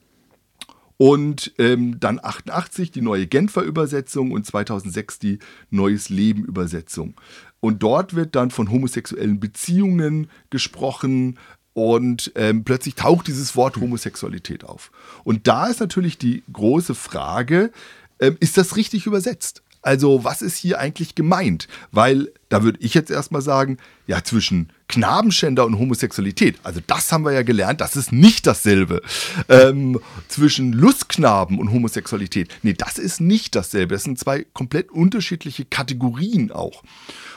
und ähm, dann 88 die neue Genfer Übersetzung und 2006 die Neues Leben Übersetzung. Und dort wird dann von homosexuellen Beziehungen gesprochen und ähm, plötzlich taucht dieses Wort Homosexualität auf. Und da ist natürlich die große Frage, ähm, ist das richtig übersetzt? Also was ist hier eigentlich gemeint? Weil da würde ich jetzt erstmal sagen, ja, zwischen Knabenschänder und Homosexualität, also das haben wir ja gelernt, das ist nicht dasselbe. Ähm, zwischen Lustknaben und Homosexualität, nee, das ist nicht dasselbe. Das sind zwei komplett unterschiedliche Kategorien auch.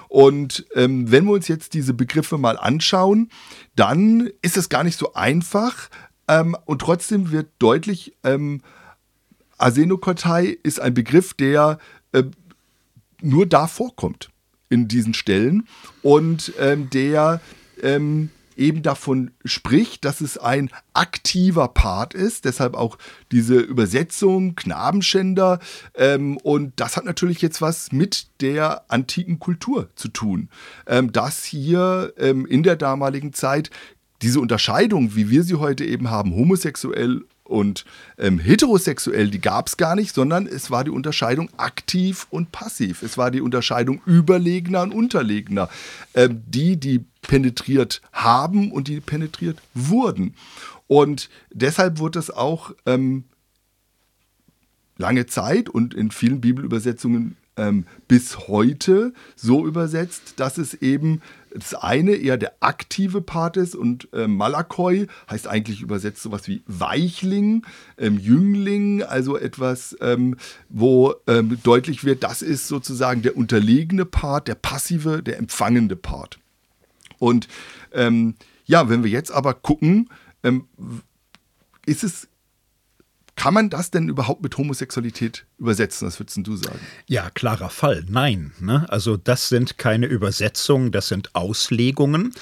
Und ähm, wenn wir uns jetzt diese Begriffe mal anschauen, dann ist es gar nicht so einfach ähm, und trotzdem wird deutlich, ähm, Asenokotei ist ein Begriff, der äh, nur da vorkommt in diesen Stellen. Und ähm, der ähm, eben davon spricht, dass es ein aktiver Part ist, deshalb auch diese Übersetzung Knabenschänder ähm, und das hat natürlich jetzt was mit der antiken Kultur zu tun, ähm, dass hier ähm, in der damaligen Zeit diese Unterscheidung, wie wir sie heute eben haben, homosexuell und ähm, heterosexuell, die gab es gar nicht, sondern es war die Unterscheidung aktiv und passiv. Es war die Unterscheidung Überlegener und Unterlegener. Ähm, die, die penetriert haben und die penetriert wurden. Und deshalb wurde es auch ähm, lange Zeit und in vielen Bibelübersetzungen ähm, bis heute so übersetzt, dass es eben das eine eher der aktive Part ist und äh, Malakoi heißt eigentlich übersetzt sowas wie Weichling, ähm, Jüngling, also etwas, ähm, wo ähm, deutlich wird, das ist sozusagen der unterlegene Part, der passive, der empfangende Part. Und ähm, ja, wenn wir jetzt aber gucken, ähm, ist es kann man das denn überhaupt mit Homosexualität übersetzen? Was würdest du sagen?
Ja, klarer Fall. Nein. Ne? Also das sind keine Übersetzungen, das sind Auslegungen.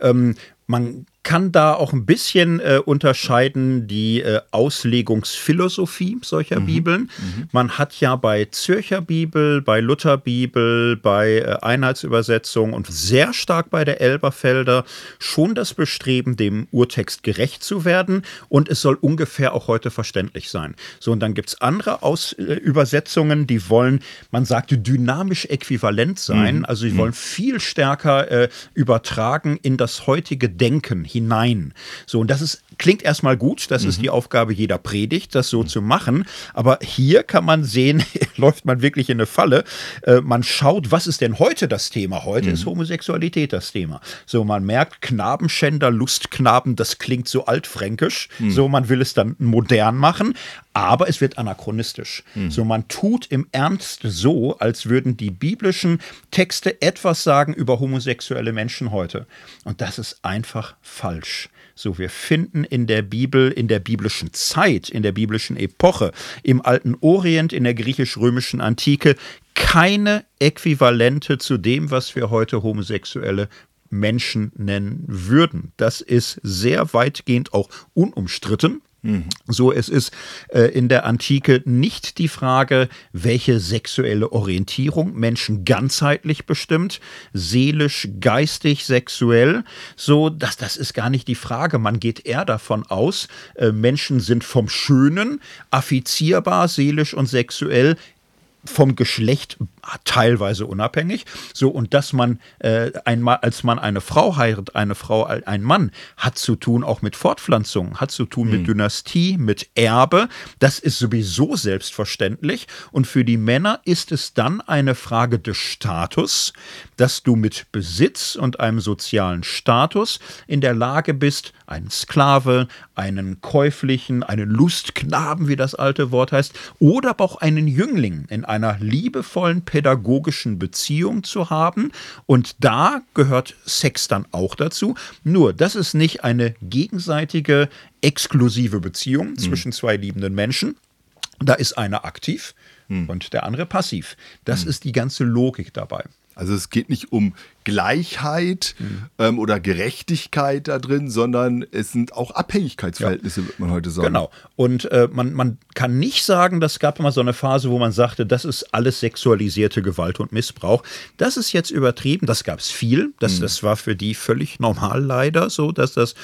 Ähm, man kann da auch ein bisschen äh, unterscheiden die äh, Auslegungsphilosophie solcher mhm. Bibeln. Mhm. Man hat ja bei Zürcher Bibel, bei Lutherbibel, bei äh, Einheitsübersetzung und sehr stark bei der Elberfelder schon das Bestreben, dem Urtext gerecht zu werden und es soll ungefähr auch heute verständlich sein. So, und dann gibt es andere Aus äh, Übersetzungen, die wollen, man sagte, dynamisch äquivalent sein. Mhm. Also die mhm. wollen viel stärker äh, übertragen in das heutige Denken hinein. So, und das ist, klingt erstmal gut, das mhm. ist die Aufgabe jeder Predigt, das so mhm. zu machen. Aber hier kann man sehen, (laughs) läuft man wirklich in eine Falle. Äh, man schaut, was ist denn heute das Thema? Heute mhm. ist Homosexualität das Thema. So, man merkt, Knabenschänder, Lustknaben, das klingt so altfränkisch. Mhm. So, man will es dann modern machen, aber es wird anachronistisch. Mhm. So, man tut im Ernst so, als würden die biblischen Texte etwas sagen über homosexuelle Menschen heute. Und das ist einfach falsch. So, wir finden in der Bibel, in der biblischen Zeit, in der biblischen Epoche, im alten Orient, in der griechisch-römischen Antike keine Äquivalente zu dem, was wir heute homosexuelle Menschen nennen würden. Das ist sehr weitgehend auch unumstritten. Mhm. So, es ist äh, in der Antike nicht die Frage, welche sexuelle Orientierung Menschen ganzheitlich bestimmt, seelisch, geistig, sexuell. So, das, das ist gar nicht die Frage. Man geht eher davon aus, äh, Menschen sind vom Schönen affizierbar, seelisch und sexuell vom Geschlecht teilweise unabhängig. So, und dass man äh, einmal, als man eine Frau heiratet, eine Frau, ein Mann, hat zu tun auch mit Fortpflanzung, hat zu tun mhm. mit Dynastie, mit Erbe. Das ist sowieso selbstverständlich. Und für die Männer ist es dann eine Frage des Status, dass du mit Besitz und einem sozialen Status in der Lage bist, einen Sklave, einen käuflichen, einen Lustknaben, wie das alte Wort heißt, oder aber auch einen Jüngling in einer liebevollen pädagogischen Beziehung zu haben. Und da gehört Sex dann auch dazu. Nur, das ist nicht eine gegenseitige, exklusive Beziehung mhm. zwischen zwei liebenden Menschen. Da ist einer aktiv mhm. und der andere passiv. Das mhm. ist die ganze Logik dabei.
Also es geht nicht um Gleichheit mhm. ähm, oder Gerechtigkeit da drin, sondern es sind auch Abhängigkeitsverhältnisse, ja. wird man heute sagen.
Genau. Und äh, man, man kann nicht sagen, das gab immer so eine Phase, wo man sagte, das ist alles sexualisierte Gewalt und Missbrauch. Das ist jetzt übertrieben, das gab es viel. Das, mhm. das war für die völlig normal leider so, dass das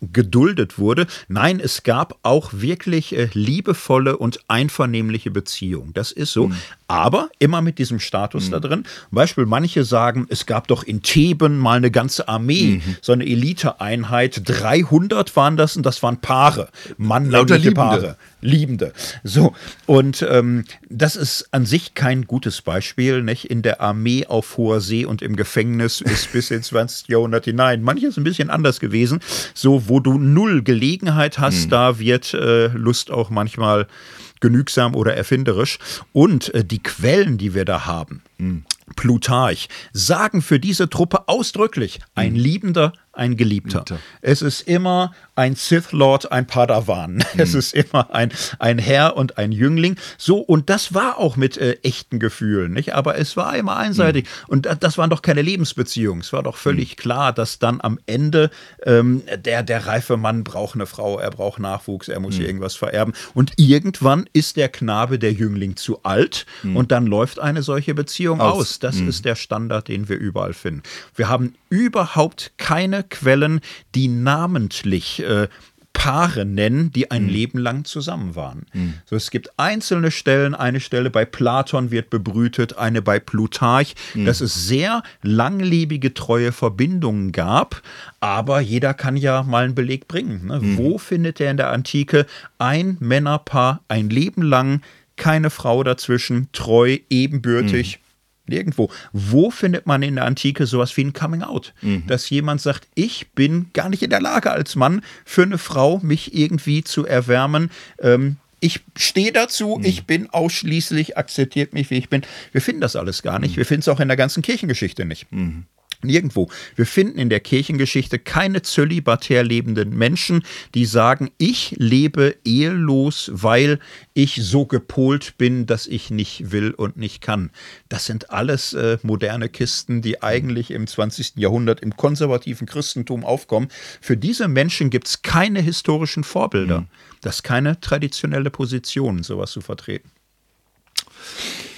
geduldet wurde. Nein, es gab auch wirklich äh, liebevolle und einvernehmliche Beziehungen. Das ist so. Mhm. Aber immer mit diesem Status mhm. da drin. Beispiel, manche sagen, es gab doch in Theben mal eine ganze Armee, mhm. so eine Eliteeinheit. 300 waren das und das waren Paare. Mannliche Paare. Liebende. So, und ähm, das ist an sich kein gutes Beispiel, nicht? In der Armee auf hoher See und im Gefängnis (laughs) ist bis ins 20. Jahrhundert hinein. Manches ein bisschen anders gewesen. So, wo du null Gelegenheit hast, mhm. da wird äh, Lust auch manchmal genügsam oder erfinderisch. Und äh, die Quellen, die wir da haben, mhm. Plutarch, sagen für diese Truppe ausdrücklich, ein mhm. Liebender ein Geliebter. Geliebter. Es ist immer ein Sith Lord, ein Padawan. Mhm. (laughs) Es ist immer ein, ein Herr und ein Jüngling. So, und das war auch mit äh, echten Gefühlen, nicht? Aber es war immer einseitig. Mhm. Und das waren doch keine Lebensbeziehungen. Es war doch völlig mhm. klar, dass dann am Ende ähm, der, der reife Mann braucht eine Frau, er braucht Nachwuchs, er muss mhm. irgendwas vererben. Und irgendwann ist der Knabe, der Jüngling, zu alt mhm. und dann läuft eine solche Beziehung aus. aus. Das mhm. ist der Standard, den wir überall finden. Wir haben überhaupt keine Quellen, die namentlich äh, Paare nennen, die ein mhm. Leben lang zusammen waren. Mhm. So, es gibt einzelne Stellen, eine Stelle bei Platon wird bebrütet, eine bei Plutarch, mhm. dass es sehr langlebige treue Verbindungen gab, aber jeder kann ja mal einen Beleg bringen. Ne? Mhm. Wo findet er in der Antike ein Männerpaar ein Leben lang, keine Frau dazwischen, treu, ebenbürtig? Nirgendwo. Wo findet man in der Antike sowas wie ein Coming Out? Mhm. Dass jemand sagt, ich bin gar nicht in der Lage als Mann für eine Frau, mich irgendwie zu erwärmen. Ähm, ich stehe dazu, mhm. ich bin ausschließlich, akzeptiert mich, wie ich bin. Wir finden das alles gar nicht. Mhm. Wir finden es auch in der ganzen Kirchengeschichte nicht. Mhm. Nirgendwo. Wir finden in der Kirchengeschichte keine zölibatär lebenden Menschen, die sagen, ich lebe ehelos, weil ich so gepolt bin, dass ich nicht will und nicht kann. Das sind alles äh, moderne Kisten, die eigentlich im 20. Jahrhundert im konservativen Christentum aufkommen. Für diese Menschen gibt es keine historischen Vorbilder. Mhm. Das ist keine traditionelle Position, sowas zu vertreten.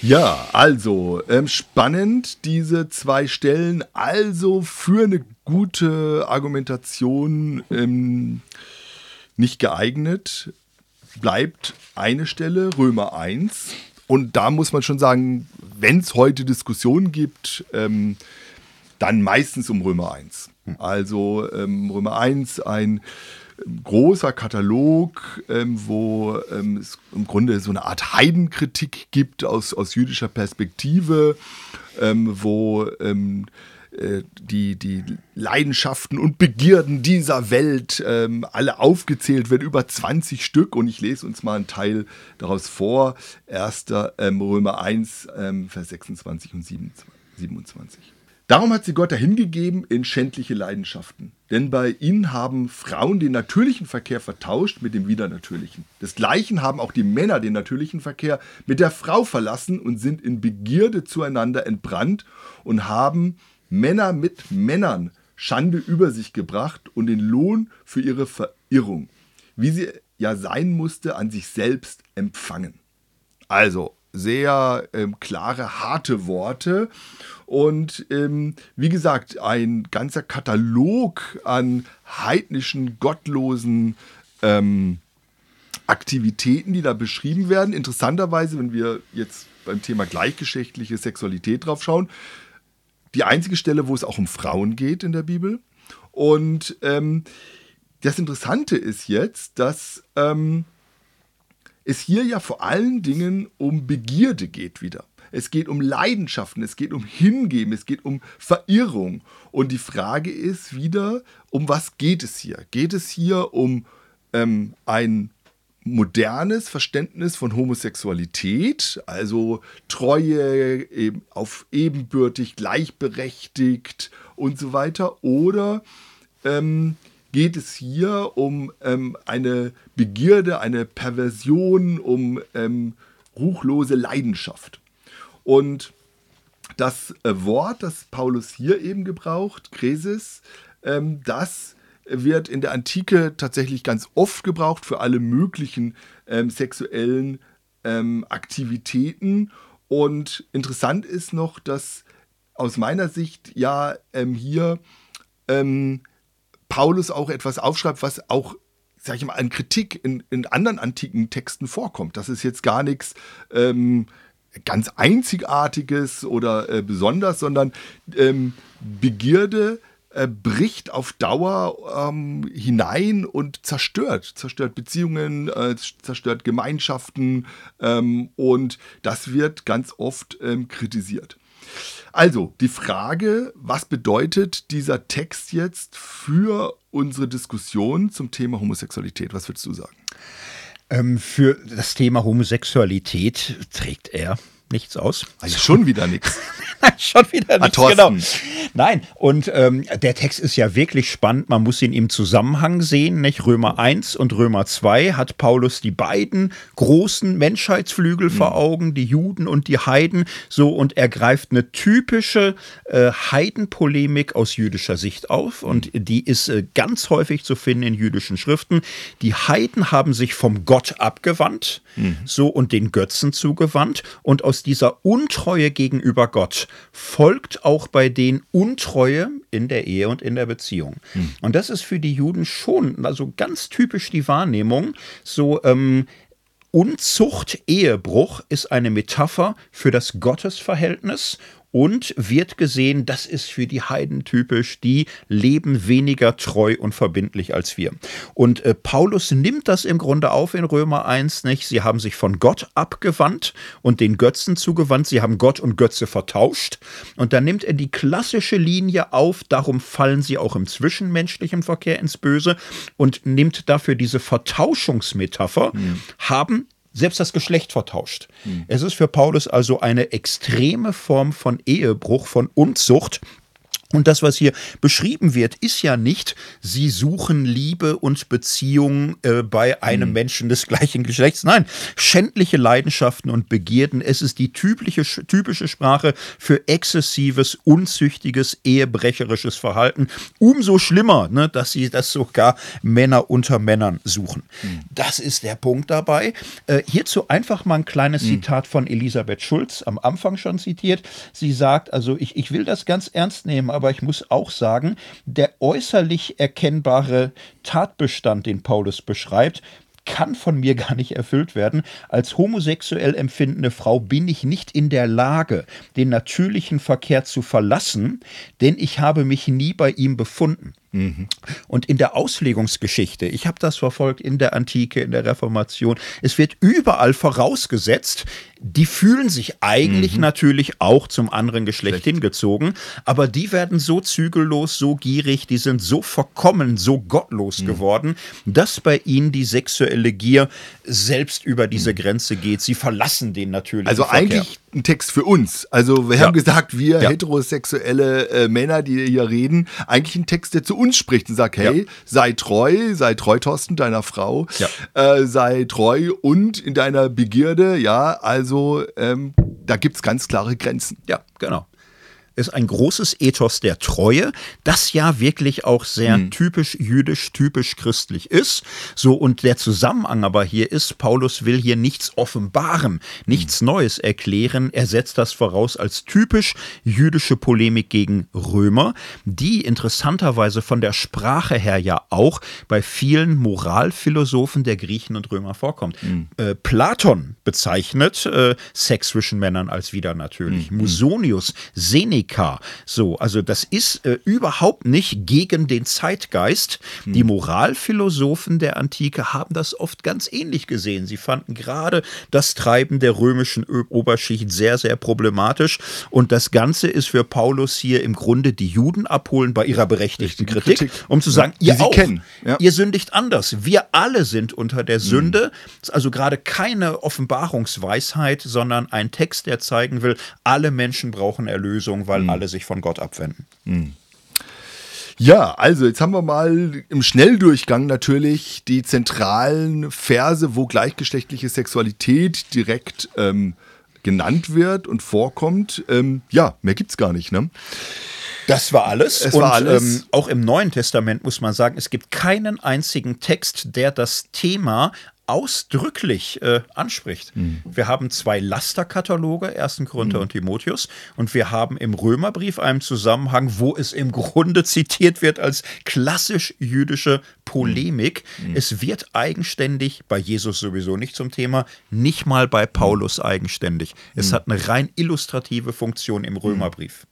Ja, also ähm, spannend, diese zwei Stellen. Also für eine gute Argumentation ähm, nicht geeignet. Bleibt eine Stelle, Römer 1. Und da muss man schon sagen, wenn es heute Diskussionen gibt, ähm, dann meistens um Römer 1. Also ähm, Römer 1, ein großer Katalog, ähm, wo ähm, es im Grunde so eine Art Heidenkritik gibt aus, aus jüdischer Perspektive, ähm, wo ähm, äh, die, die Leidenschaften und Begierden dieser Welt ähm, alle aufgezählt werden, über 20 Stück. Und ich lese uns mal einen Teil daraus vor. 1. Ähm, Römer 1, Vers 26 und 27. Darum hat sie Gott dahingegeben in schändliche Leidenschaften. Denn bei ihnen haben Frauen den natürlichen Verkehr vertauscht mit dem widernatürlichen. Desgleichen haben auch die Männer den natürlichen Verkehr mit der Frau verlassen und sind in Begierde zueinander entbrannt und haben Männer mit Männern Schande über sich gebracht und den Lohn für ihre Verirrung, wie sie ja sein musste, an sich selbst empfangen. Also sehr ähm, klare, harte Worte. Und ähm, wie gesagt, ein ganzer Katalog an heidnischen, gottlosen ähm, Aktivitäten, die da beschrieben werden. Interessanterweise, wenn wir jetzt beim Thema gleichgeschlechtliche Sexualität drauf schauen, die einzige Stelle, wo es auch um Frauen geht in der Bibel. Und ähm, das Interessante ist jetzt, dass ähm, es hier ja vor allen Dingen um Begierde geht wieder. Es geht um Leidenschaften, es geht um Hingeben, es geht um Verirrung. Und die Frage ist wieder, um was geht es hier? Geht es hier um ähm, ein modernes Verständnis von Homosexualität, also Treue eben auf ebenbürtig, gleichberechtigt und so weiter, oder ähm, geht es hier um ähm, eine Begierde, eine Perversion, um ähm, ruchlose Leidenschaft. Und das äh, Wort, das Paulus hier eben gebraucht, Kresis, ähm, das wird in der Antike tatsächlich ganz oft gebraucht für alle möglichen ähm, sexuellen ähm, Aktivitäten. Und interessant ist noch, dass aus meiner Sicht ja ähm, hier ähm, Paulus auch etwas aufschreibt, was auch, sag ich mal, an Kritik in, in anderen antiken Texten vorkommt. Das ist jetzt gar nichts ähm, ganz Einzigartiges oder äh, Besonders, sondern ähm, Begierde äh, bricht auf Dauer ähm, hinein und zerstört. Zerstört Beziehungen, äh, zerstört Gemeinschaften ähm, und das wird ganz oft ähm, kritisiert. Also die Frage, was bedeutet dieser Text jetzt für unsere Diskussion zum Thema Homosexualität? Was würdest du sagen?
Ähm, für das Thema Homosexualität trägt er nichts aus.
Also schon wieder nichts. (laughs)
schon wieder nichts, ah, genau. Nein, und ähm, der Text ist ja wirklich spannend. Man muss ihn im Zusammenhang sehen. Nicht? Römer 1 und Römer 2 hat Paulus die beiden großen Menschheitsflügel mhm. vor Augen, die Juden und die Heiden. So, und er greift eine typische äh, Heidenpolemik aus jüdischer Sicht auf. Und mhm. die ist äh, ganz häufig zu finden in jüdischen Schriften. Die Heiden haben sich vom Gott abgewandt, mhm. so und den Götzen zugewandt. Und aus dieser Untreue gegenüber Gott folgt auch bei denen Untreue in der Ehe und in der Beziehung. Mhm. Und das ist für die Juden schon, also ganz typisch die Wahrnehmung, so ähm, Unzucht, Ehebruch ist eine Metapher für das Gottesverhältnis und wird gesehen, das ist für die Heiden typisch, die leben weniger treu und verbindlich als wir. Und äh, Paulus nimmt das im Grunde auf in Römer 1, nicht? Sie haben sich von Gott abgewandt und den Götzen zugewandt, sie haben Gott und Götze vertauscht und dann nimmt er die klassische Linie auf, darum fallen sie auch im zwischenmenschlichen Verkehr ins Böse und nimmt dafür diese Vertauschungsmetapher, mhm. haben selbst das Geschlecht vertauscht. Mhm. Es ist für Paulus also eine extreme Form von Ehebruch, von Unzucht. Und das, was hier beschrieben wird, ist ja nicht, sie suchen Liebe und Beziehung äh, bei einem mhm. Menschen des gleichen Geschlechts. Nein, schändliche Leidenschaften und Begierden. Es ist die typische, typische Sprache für exzessives, unzüchtiges, ehebrecherisches Verhalten. Umso schlimmer, ne, dass sie das sogar Männer unter Männern suchen. Mhm. Das ist der Punkt dabei. Äh, hierzu einfach mal ein kleines mhm. Zitat von Elisabeth Schulz, am Anfang schon zitiert. Sie sagt, also ich, ich will das ganz ernst nehmen, aber ich muss auch sagen, der äußerlich erkennbare Tatbestand, den Paulus beschreibt, kann von mir (laughs) gar nicht erfüllt werden. Als homosexuell empfindende Frau bin ich nicht in der Lage, den natürlichen Verkehr zu verlassen, denn ich habe mich nie bei ihm befunden. Mhm. Und in der Auslegungsgeschichte, ich habe das verfolgt in der Antike, in der Reformation, es wird überall vorausgesetzt, die fühlen sich eigentlich mhm. natürlich auch zum anderen Geschlecht Schlecht. hingezogen, aber die werden so zügellos, so gierig, die sind so verkommen, so gottlos mhm. geworden, dass bei ihnen die sexuelle Gier selbst über diese mhm. Grenze geht. Sie verlassen den natürlich.
Also Verkehr. eigentlich ein Text für uns. Also wir ja. haben gesagt, wir ja. heterosexuelle äh, Männer, die hier reden, eigentlich ein Text, der zu uns spricht und sagt, hey, ja. sei treu, sei treu, Thorsten, deiner Frau, äh, sei treu und in deiner Begierde, ja, also ähm, da gibt es ganz klare Grenzen.
Ja, genau ist ein großes Ethos der Treue, das ja wirklich auch sehr hm. typisch jüdisch, typisch christlich ist. So, und der Zusammenhang aber hier ist, Paulus will hier nichts offenbaren, nichts hm. Neues erklären. Er setzt das voraus als typisch jüdische Polemik gegen Römer, die interessanterweise von der Sprache her ja auch bei vielen Moralphilosophen der Griechen und Römer vorkommt. Hm. Äh, Platon bezeichnet äh, Sex zwischen Männern als wieder natürlich. Hm. Musonius, Seneca, Amerika. So, also das ist äh, überhaupt nicht gegen den Zeitgeist. Hm. Die Moralphilosophen der Antike haben das oft ganz ähnlich gesehen. Sie fanden gerade das Treiben der römischen Oberschicht sehr, sehr problematisch. Und das Ganze ist für Paulus hier im Grunde die Juden abholen bei ihrer berechtigten Kritik, Kritik, um zu sagen, ja, ihr auch, ja. ihr sündigt anders. Wir alle sind unter der hm. Sünde. Hm. Also gerade keine Offenbarungsweisheit, sondern ein Text, der zeigen will, alle Menschen brauchen Erlösung, weil weil mhm. alle sich von Gott abwenden. Mhm.
Ja, also jetzt haben wir mal im Schnelldurchgang natürlich die zentralen Verse, wo gleichgeschlechtliche Sexualität direkt ähm, genannt wird und vorkommt. Ähm, ja, mehr gibt es gar nicht, ne?
Das war alles.
Es und war alles. Ähm,
auch im Neuen Testament muss man sagen, es gibt keinen einzigen Text, der das Thema ausdrücklich äh, anspricht. Mhm. Wir haben zwei Lasterkataloge, 1. Korinther mhm. und Timotheus, und wir haben im Römerbrief einen Zusammenhang, wo es im Grunde zitiert wird als klassisch jüdische Polemik. Mhm. Es wird eigenständig, bei Jesus sowieso nicht zum Thema, nicht mal bei Paulus eigenständig. Es mhm. hat eine rein illustrative Funktion im Römerbrief.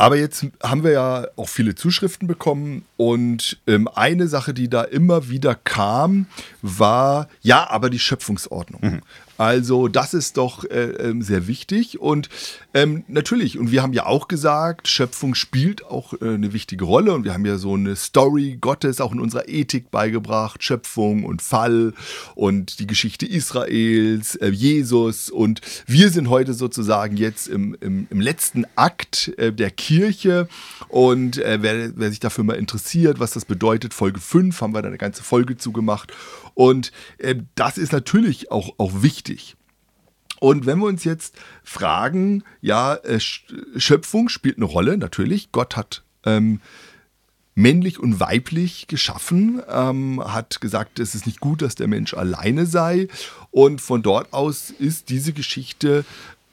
Aber jetzt haben wir ja auch viele Zuschriften bekommen und ähm, eine Sache, die da immer wieder kam, war, ja, aber die Schöpfungsordnung. Mhm. Also das ist doch äh, ähm, sehr wichtig und ähm, natürlich, und wir haben ja auch gesagt, Schöpfung spielt auch äh, eine wichtige Rolle. Und wir haben ja so eine Story Gottes auch in unserer Ethik beigebracht, Schöpfung und Fall und die Geschichte Israels, äh, Jesus. Und wir sind heute sozusagen jetzt im, im, im letzten Akt äh, der Kirche. Und äh, wer, wer sich dafür mal interessiert, was das bedeutet, Folge 5 haben wir da eine ganze Folge zugemacht. Und äh, das ist natürlich auch, auch wichtig. Und wenn wir uns jetzt fragen, ja, äh, Schöpfung spielt eine Rolle, natürlich. Gott hat ähm, männlich und weiblich geschaffen, ähm, hat gesagt, es ist nicht gut, dass der Mensch alleine sei. Und von dort aus ist diese Geschichte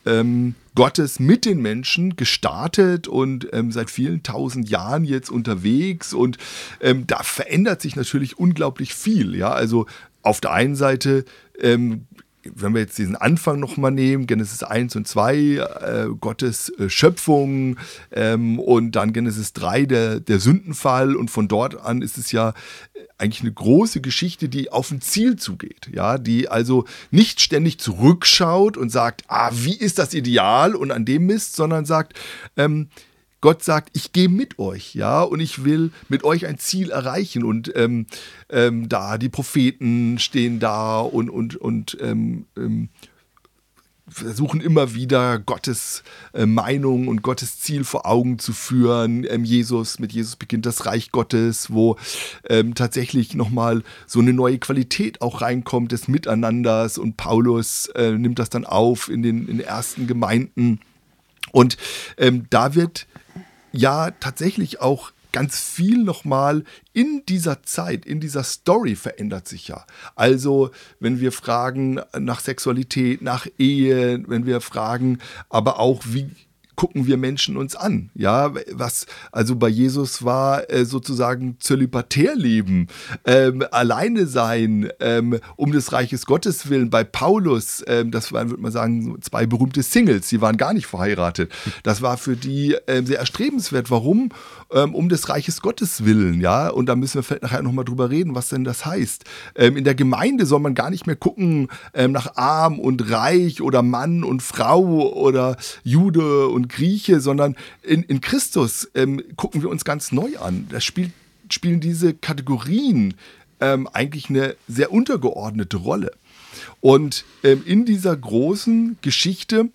ähm, Gottes mit den Menschen gestartet und ähm, seit vielen tausend Jahren jetzt unterwegs und ähm, da verändert sich natürlich unglaublich viel. Ja, also auf der einen Seite ähm, wenn wir jetzt diesen Anfang nochmal nehmen, Genesis 1 und 2, äh, Gottes äh, Schöpfung ähm, und dann Genesis 3, der, der Sündenfall und von dort an ist es ja eigentlich eine große Geschichte, die auf ein Ziel zugeht, ja, die also nicht ständig zurückschaut und sagt, ah, wie ist das Ideal und an dem misst, sondern sagt, ähm, Gott sagt, ich gehe mit euch, ja, und ich will mit euch ein Ziel erreichen. Und ähm, ähm, da die Propheten stehen da und, und, und ähm, ähm versuchen immer wieder Gottes äh, Meinung und Gottes Ziel vor Augen zu führen. Ähm, Jesus, mit Jesus beginnt das Reich Gottes, wo ähm, tatsächlich nochmal so eine neue Qualität auch reinkommt des Miteinanders und Paulus äh, nimmt das dann auf in den, in den ersten Gemeinden. Und ähm, da wird ja tatsächlich auch ganz viel nochmal in dieser Zeit, in dieser Story verändert sich ja. Also, wenn wir fragen nach Sexualität, nach Ehe, wenn wir fragen, aber auch, wie gucken wir Menschen uns an. Ja, was also bei Jesus war äh, sozusagen Zölibatärleben, ähm, alleine sein, ähm, um des Reiches Gottes willen. Bei Paulus, ähm, das waren, würde man sagen, zwei berühmte Singles, die waren gar nicht verheiratet. Das war für die ähm, sehr erstrebenswert. Warum? Ähm, um des Reiches Gottes willen, ja. Und da müssen wir vielleicht nachher nochmal drüber reden, was denn das heißt. Ähm, in der Gemeinde soll man gar nicht mehr gucken nach arm und reich oder Mann und Frau oder Jude und Grieche, sondern in, in Christus ähm, gucken wir uns ganz neu an. Da spielt, spielen diese Kategorien ähm, eigentlich eine sehr untergeordnete Rolle. Und ähm, in dieser großen Geschichte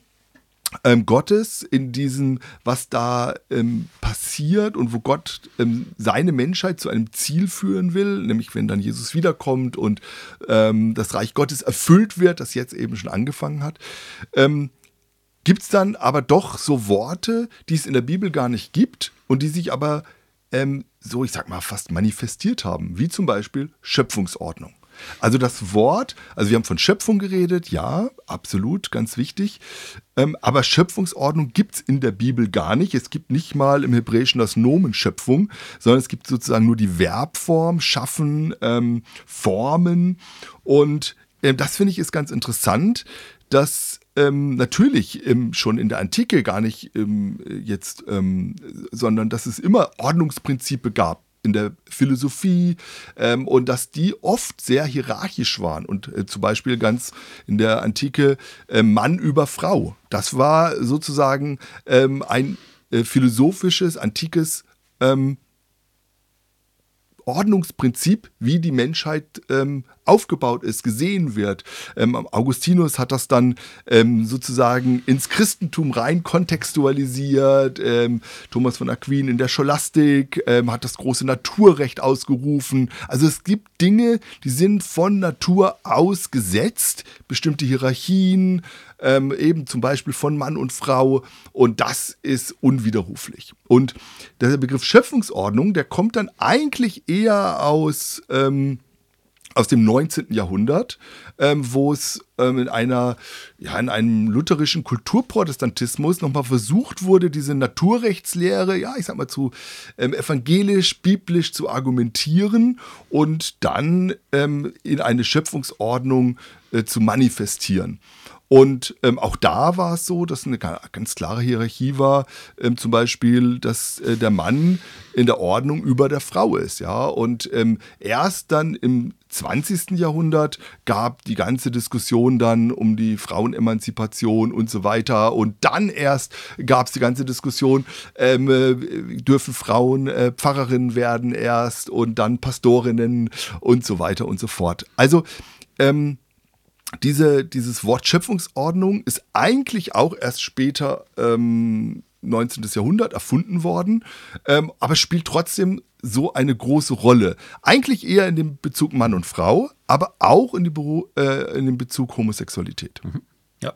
ähm, Gottes, in diesem, was da ähm, passiert und wo Gott ähm, seine Menschheit zu einem Ziel führen will, nämlich wenn dann Jesus wiederkommt und ähm, das Reich Gottes erfüllt wird, das jetzt eben schon angefangen hat, ähm, gibt es dann aber doch so Worte, die es in der Bibel gar nicht gibt und die sich aber ähm, so, ich sag mal, fast manifestiert haben, wie zum Beispiel Schöpfungsordnung. Also das Wort, also wir haben von Schöpfung geredet, ja, absolut, ganz wichtig. Ähm, aber Schöpfungsordnung gibt es in der Bibel gar nicht. Es gibt nicht mal im Hebräischen das Nomen Schöpfung, sondern es gibt sozusagen nur die Verbform, schaffen, ähm, formen. Und äh, das finde ich ist ganz interessant, dass ähm, natürlich ähm, schon in der Antike gar nicht ähm, jetzt, ähm, sondern dass es immer Ordnungsprinzipe gab in der Philosophie ähm, und dass die oft sehr hierarchisch waren und äh, zum Beispiel ganz in der Antike äh, Mann über Frau. Das war sozusagen ähm, ein äh, philosophisches, antikes ähm, Ordnungsprinzip, wie die Menschheit ähm, aufgebaut ist, gesehen wird. Ähm, Augustinus hat das dann ähm, sozusagen ins Christentum rein kontextualisiert. Ähm, Thomas von Aquin in der Scholastik ähm, hat das große Naturrecht ausgerufen. Also es gibt Dinge, die sind von Natur aus gesetzt, bestimmte Hierarchien, ähm, eben zum Beispiel von Mann und Frau. Und das ist unwiderruflich. Und der Begriff Schöpfungsordnung, der kommt dann eigentlich eher aus. Ähm, aus dem 19. Jahrhundert, ähm, wo es ähm, in einer, ja, in einem lutherischen Kulturprotestantismus nochmal versucht wurde, diese Naturrechtslehre, ja, ich sag mal, zu ähm, evangelisch, biblisch zu argumentieren und dann ähm, in eine Schöpfungsordnung äh, zu manifestieren. Und ähm, auch da war es so, dass eine ganz klare Hierarchie war, ähm, zum Beispiel, dass äh, der Mann in der Ordnung über der Frau ist, ja. Und ähm, erst dann im 20. Jahrhundert gab die ganze Diskussion dann um die Frauenemanzipation und so weiter. Und dann erst gab es die ganze Diskussion, ähm, äh, dürfen Frauen äh, Pfarrerinnen werden erst und dann Pastorinnen und so weiter und so fort. Also ähm, diese, dieses Wort Schöpfungsordnung ist eigentlich auch erst später ähm, 19. Jahrhundert erfunden worden, ähm, aber spielt trotzdem so eine große Rolle. Eigentlich eher in dem Bezug Mann und Frau, aber auch in, die äh, in dem Bezug Homosexualität. Mhm.
Ja.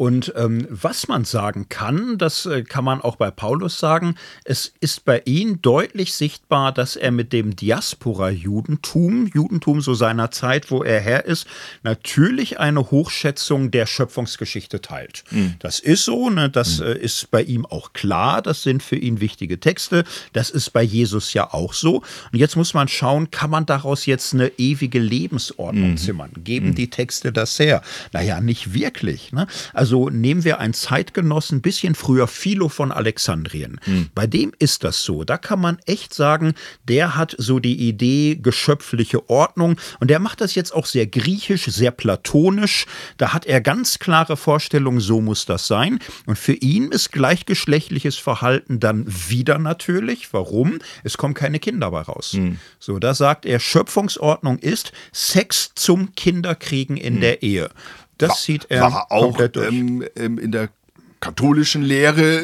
Und ähm, was man sagen kann, das äh, kann man auch bei Paulus sagen, es ist bei ihm deutlich sichtbar, dass er mit dem Diaspora-Judentum, Judentum so seiner Zeit, wo er her ist, natürlich eine Hochschätzung der Schöpfungsgeschichte teilt. Mhm. Das ist so, ne? das mhm. äh, ist bei ihm auch klar, das sind für ihn wichtige Texte, das ist bei Jesus ja auch so. Und jetzt muss man schauen, kann man daraus jetzt eine ewige Lebensordnung mhm. zimmern? Geben mhm. die Texte das her? Naja, nicht wirklich. Ne? Also also nehmen wir einen Zeitgenossen, bisschen früher Philo von Alexandrien. Mhm. Bei dem ist das so. Da kann man echt sagen, der hat so die Idee geschöpfliche Ordnung und der macht das jetzt auch sehr griechisch, sehr platonisch. Da hat er ganz klare Vorstellungen, so muss das sein. Und für ihn ist gleichgeschlechtliches Verhalten dann wieder natürlich. Warum? Es kommen keine Kinder bei raus. Mhm. So, da sagt er, Schöpfungsordnung ist Sex zum Kinderkriegen in mhm. der Ehe. Das
war,
sieht er
war auch
komplett durch.
ähm, in der katholischen Lehre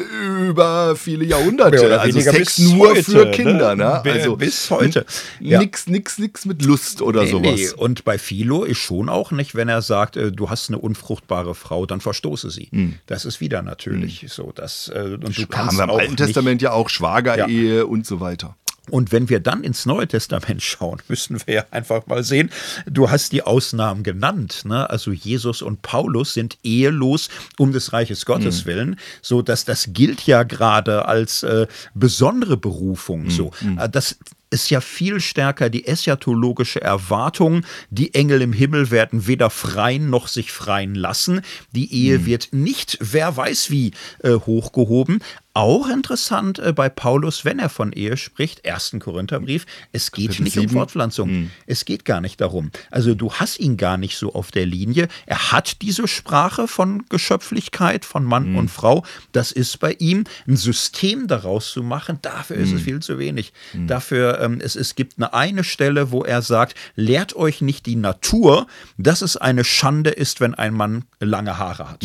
über viele Jahrhunderte. Also Sex nur
heute,
für
ne?
Kinder. Ne?
Bis-
Also
bis heute. Ja.
Nix, nix, nix mit Lust oder
Nee,
sowas.
nee. Und bei Philo ist schon auch nicht, wenn er sagt, äh, du hast eine unfruchtbare Frau, dann verstoße sie. Das ist wieder natürlich so. Dass, äh, und du
Haben
kannst
wir im Alten Testament ja auch Schwagerehe und so weiter.
Und wenn wir dann ins Neue Testament schauen, (laughs) müssen wir ja einfach mal sehen, du hast die Ausnahmen genannt. Ne? Also Jesus und Paulus sind ehelos um des Reiches Gottes willen, so dass das gilt ja gerade als äh, besondere Berufung. So, Äh, das ist ja viel stärker die eschatologische Erwartung, die Engel im Himmel werden weder freien noch sich freien lassen. Die Ehe wird nicht, wer weiß wie, äh, hochgehoben. Auch interessant äh, bei Paulus, wenn er von Ehe spricht, 1. Korintherbrief, es geht
Kapitel
nicht um
sieben.
Fortpflanzung. Es geht gar nicht darum. Also du hast ihn gar nicht so auf der Linie. Er hat diese Sprache von Geschöpflichkeit, von Mann und Frau. Das ist bei ihm. Ein System daraus zu machen, dafür ist es viel zu wenig. Dafür, ähm, es, es gibt eine, eine Stelle, wo er sagt, lehrt euch nicht die Natur, dass es eine Schande ist, wenn ein Mann lange Haare hat.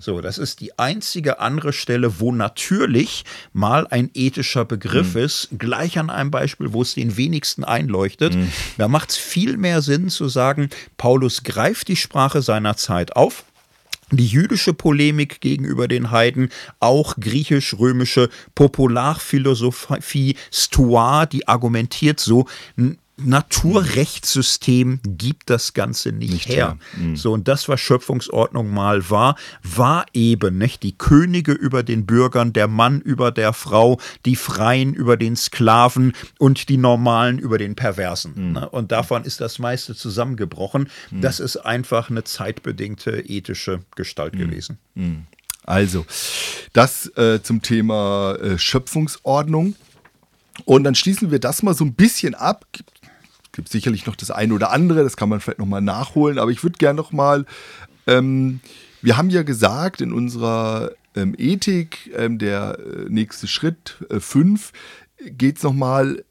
So, das ist die einzige andere Stelle, wo natürlich mal ein ethischer Begriff ist, gleich an einem Beispiel, wo es den wenigsten einleuchtet. Da macht es viel mehr Sinn zu sagen, Paulus greift die Sprache seiner Zeit auf. Die jüdische Polemik gegenüber den Heiden, auch griechisch-römische Popularphilosophie, Stoa, die argumentiert so, Naturrechtssystem gibt das Ganze nicht,
Nicht
her.
her.
So, und das, was Schöpfungsordnung mal war, war eben nicht die Könige über den Bürgern, der Mann über der Frau, die Freien über den Sklaven und die Normalen über den Perversen. Ne? Und davon ist das meiste zusammengebrochen. Das ist einfach eine zeitbedingte ethische Gestalt gewesen.
Also, das äh, zum Thema äh, Schöpfungsordnung. Und dann schließen wir das mal so ein bisschen ab. Gibt, gibt sicherlich noch das eine oder andere, das kann man vielleicht nochmal nachholen, aber ich würde gerne nochmal, ähm, wir haben ja gesagt in unserer ähm, Ethik, ähm, der äh, nächste Schritt 5, geht es nochmal,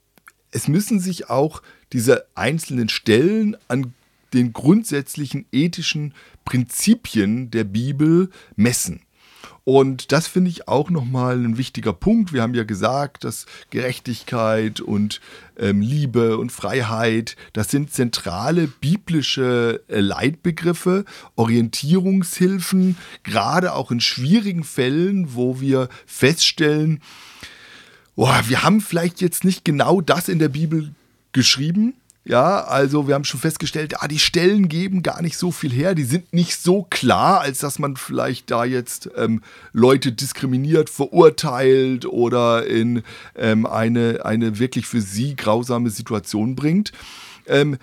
es müssen sich auch diese einzelnen Stellen an den grundsätzlichen ethischen Prinzipien der Bibel messen. Und das finde ich auch nochmal ein wichtiger Punkt. Wir haben ja gesagt, dass Gerechtigkeit und ähm, Liebe und Freiheit, das sind zentrale biblische äh, Leitbegriffe, Orientierungshilfen, gerade auch in schwierigen Fällen, wo wir feststellen, boah, wir haben vielleicht jetzt nicht genau das in der Bibel geschrieben. Ja, also wir haben schon festgestellt, ah, die Stellen geben gar nicht so viel her, die sind nicht so klar, als dass man vielleicht da jetzt ähm, Leute diskriminiert, verurteilt oder in ähm, eine, eine wirklich für sie grausame Situation bringt. Ähm,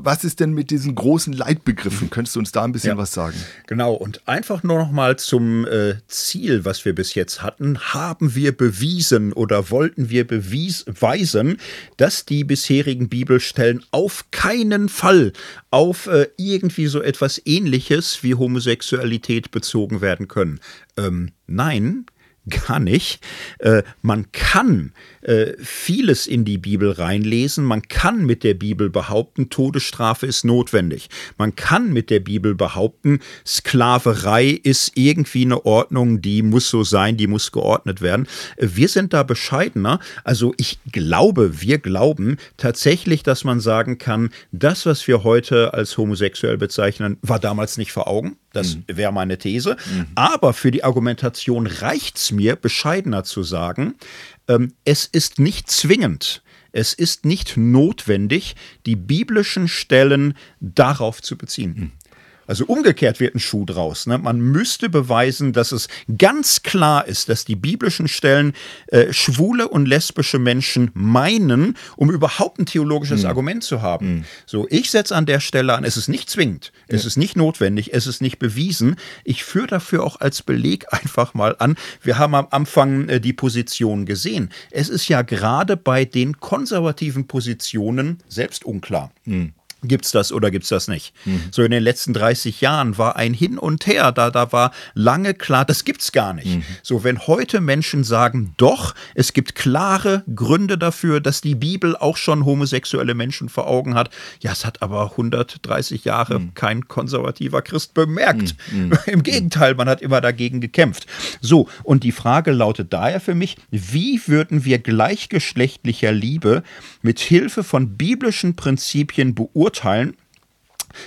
was ist denn mit diesen großen Leitbegriffen? Könntest du uns da ein bisschen
Ja.
was sagen?
Genau, und einfach nur noch mal zum äh, Ziel, was wir bis jetzt hatten. Haben wir bewiesen oder wollten wir beweisen, dass die bisherigen Bibelstellen auf keinen Fall auf äh, irgendwie so etwas Ähnliches wie Homosexualität bezogen werden können? Ähm, nein, gar nicht. Äh, man kann äh, vieles in die Bibel reinlesen. Man kann mit der Bibel behaupten, Todesstrafe ist notwendig. Man kann mit der Bibel behaupten, Sklaverei ist irgendwie eine Ordnung, die muss so sein, die muss geordnet werden. Äh, Wir sind da bescheidener. Also ich glaube, wir glauben tatsächlich, dass man sagen kann, das, was wir heute als homosexuell bezeichnen, war damals nicht vor Augen. Das wäre meine These. Aber für die Argumentation reicht es mir, bescheidener zu sagen, ähm, es ist nicht zwingend, es ist nicht notwendig, die biblischen Stellen darauf zu beziehen. Also umgekehrt wird ein Schuh draus. Ne? Man müsste beweisen, dass es ganz klar ist, dass die biblischen Stellen äh, schwule und lesbische Menschen meinen, um überhaupt ein theologisches Argument zu haben. So, ich setze an der Stelle an, es ist nicht zwingend, es ist nicht notwendig, es ist nicht bewiesen. Ich führe dafür auch als Beleg (laughs) einfach mal an, wir haben am Anfang äh, die Position gesehen. Es ist ja gerade bei den konservativen Positionen selbst unklar. Gibt's das oder gibt's das nicht? Mhm. So in den letzten 30 Jahren war ein Hin und Her, da, da war lange klar, das gibt's gar nicht. Mhm. So, wenn heute Menschen sagen, doch, es gibt klare Gründe dafür, dass die Bibel auch schon homosexuelle Menschen vor Augen hat, ja, es hat aber 130 Jahre mhm. kein konservativer Christ bemerkt. Mhm. Mhm. (laughs) Im Gegenteil, man hat immer dagegen gekämpft. So, und die Frage lautet daher für mich, wie würden wir gleichgeschlechtlicher Liebe mit Hilfe von biblischen Prinzipien beurteilen? Beurteilen,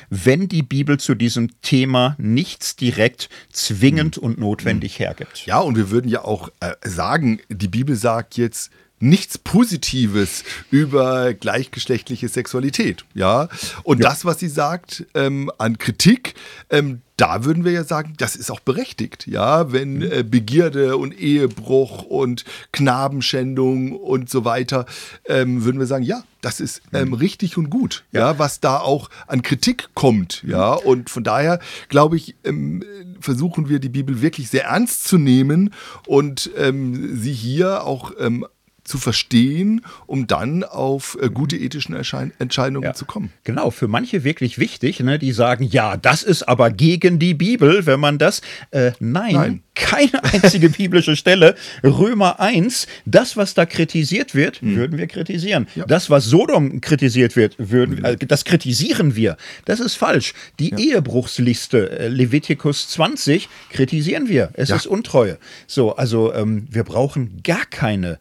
wenn die Bibel zu diesem Thema nichts direkt zwingend und notwendig hergibt.
Ja, und wir würden ja auch äh, sagen, die Bibel sagt jetzt, nichts Positives über gleichgeschlechtliche Sexualität. Ja, und ja. das, was sie sagt ähm, an Kritik, ähm, da würden wir ja sagen, das ist auch berechtigt, ja, wenn mhm. äh, Begierde und Ehebruch und Knabenschändung und so weiter, ähm, würden wir sagen, ja, das ist ähm, mhm. richtig und gut, ja. ja. was da auch an Kritik kommt, ja, mhm. und von daher glaube ich, ähm, versuchen wir die Bibel wirklich sehr ernst zu nehmen und ähm, sie hier auch ähm, zu verstehen, um dann auf äh, gute ethische Erschein Entscheidungen ja. zu kommen.
Genau, für manche wirklich wichtig, ne, die sagen, ja, das ist aber gegen die Bibel, wenn man das. Äh, nein, nein, keine (laughs) einzige biblische Stelle. Römer 1, das, was da kritisiert wird, mhm. würden wir kritisieren. Ja. Das, was Sodom kritisiert wird, würden, mhm. äh, das kritisieren wir. Das ist falsch. Die ja. Ehebruchsliste, äh, Levitikus 20, kritisieren wir. Es ist Untreue. So, also ähm, wir brauchen gar keine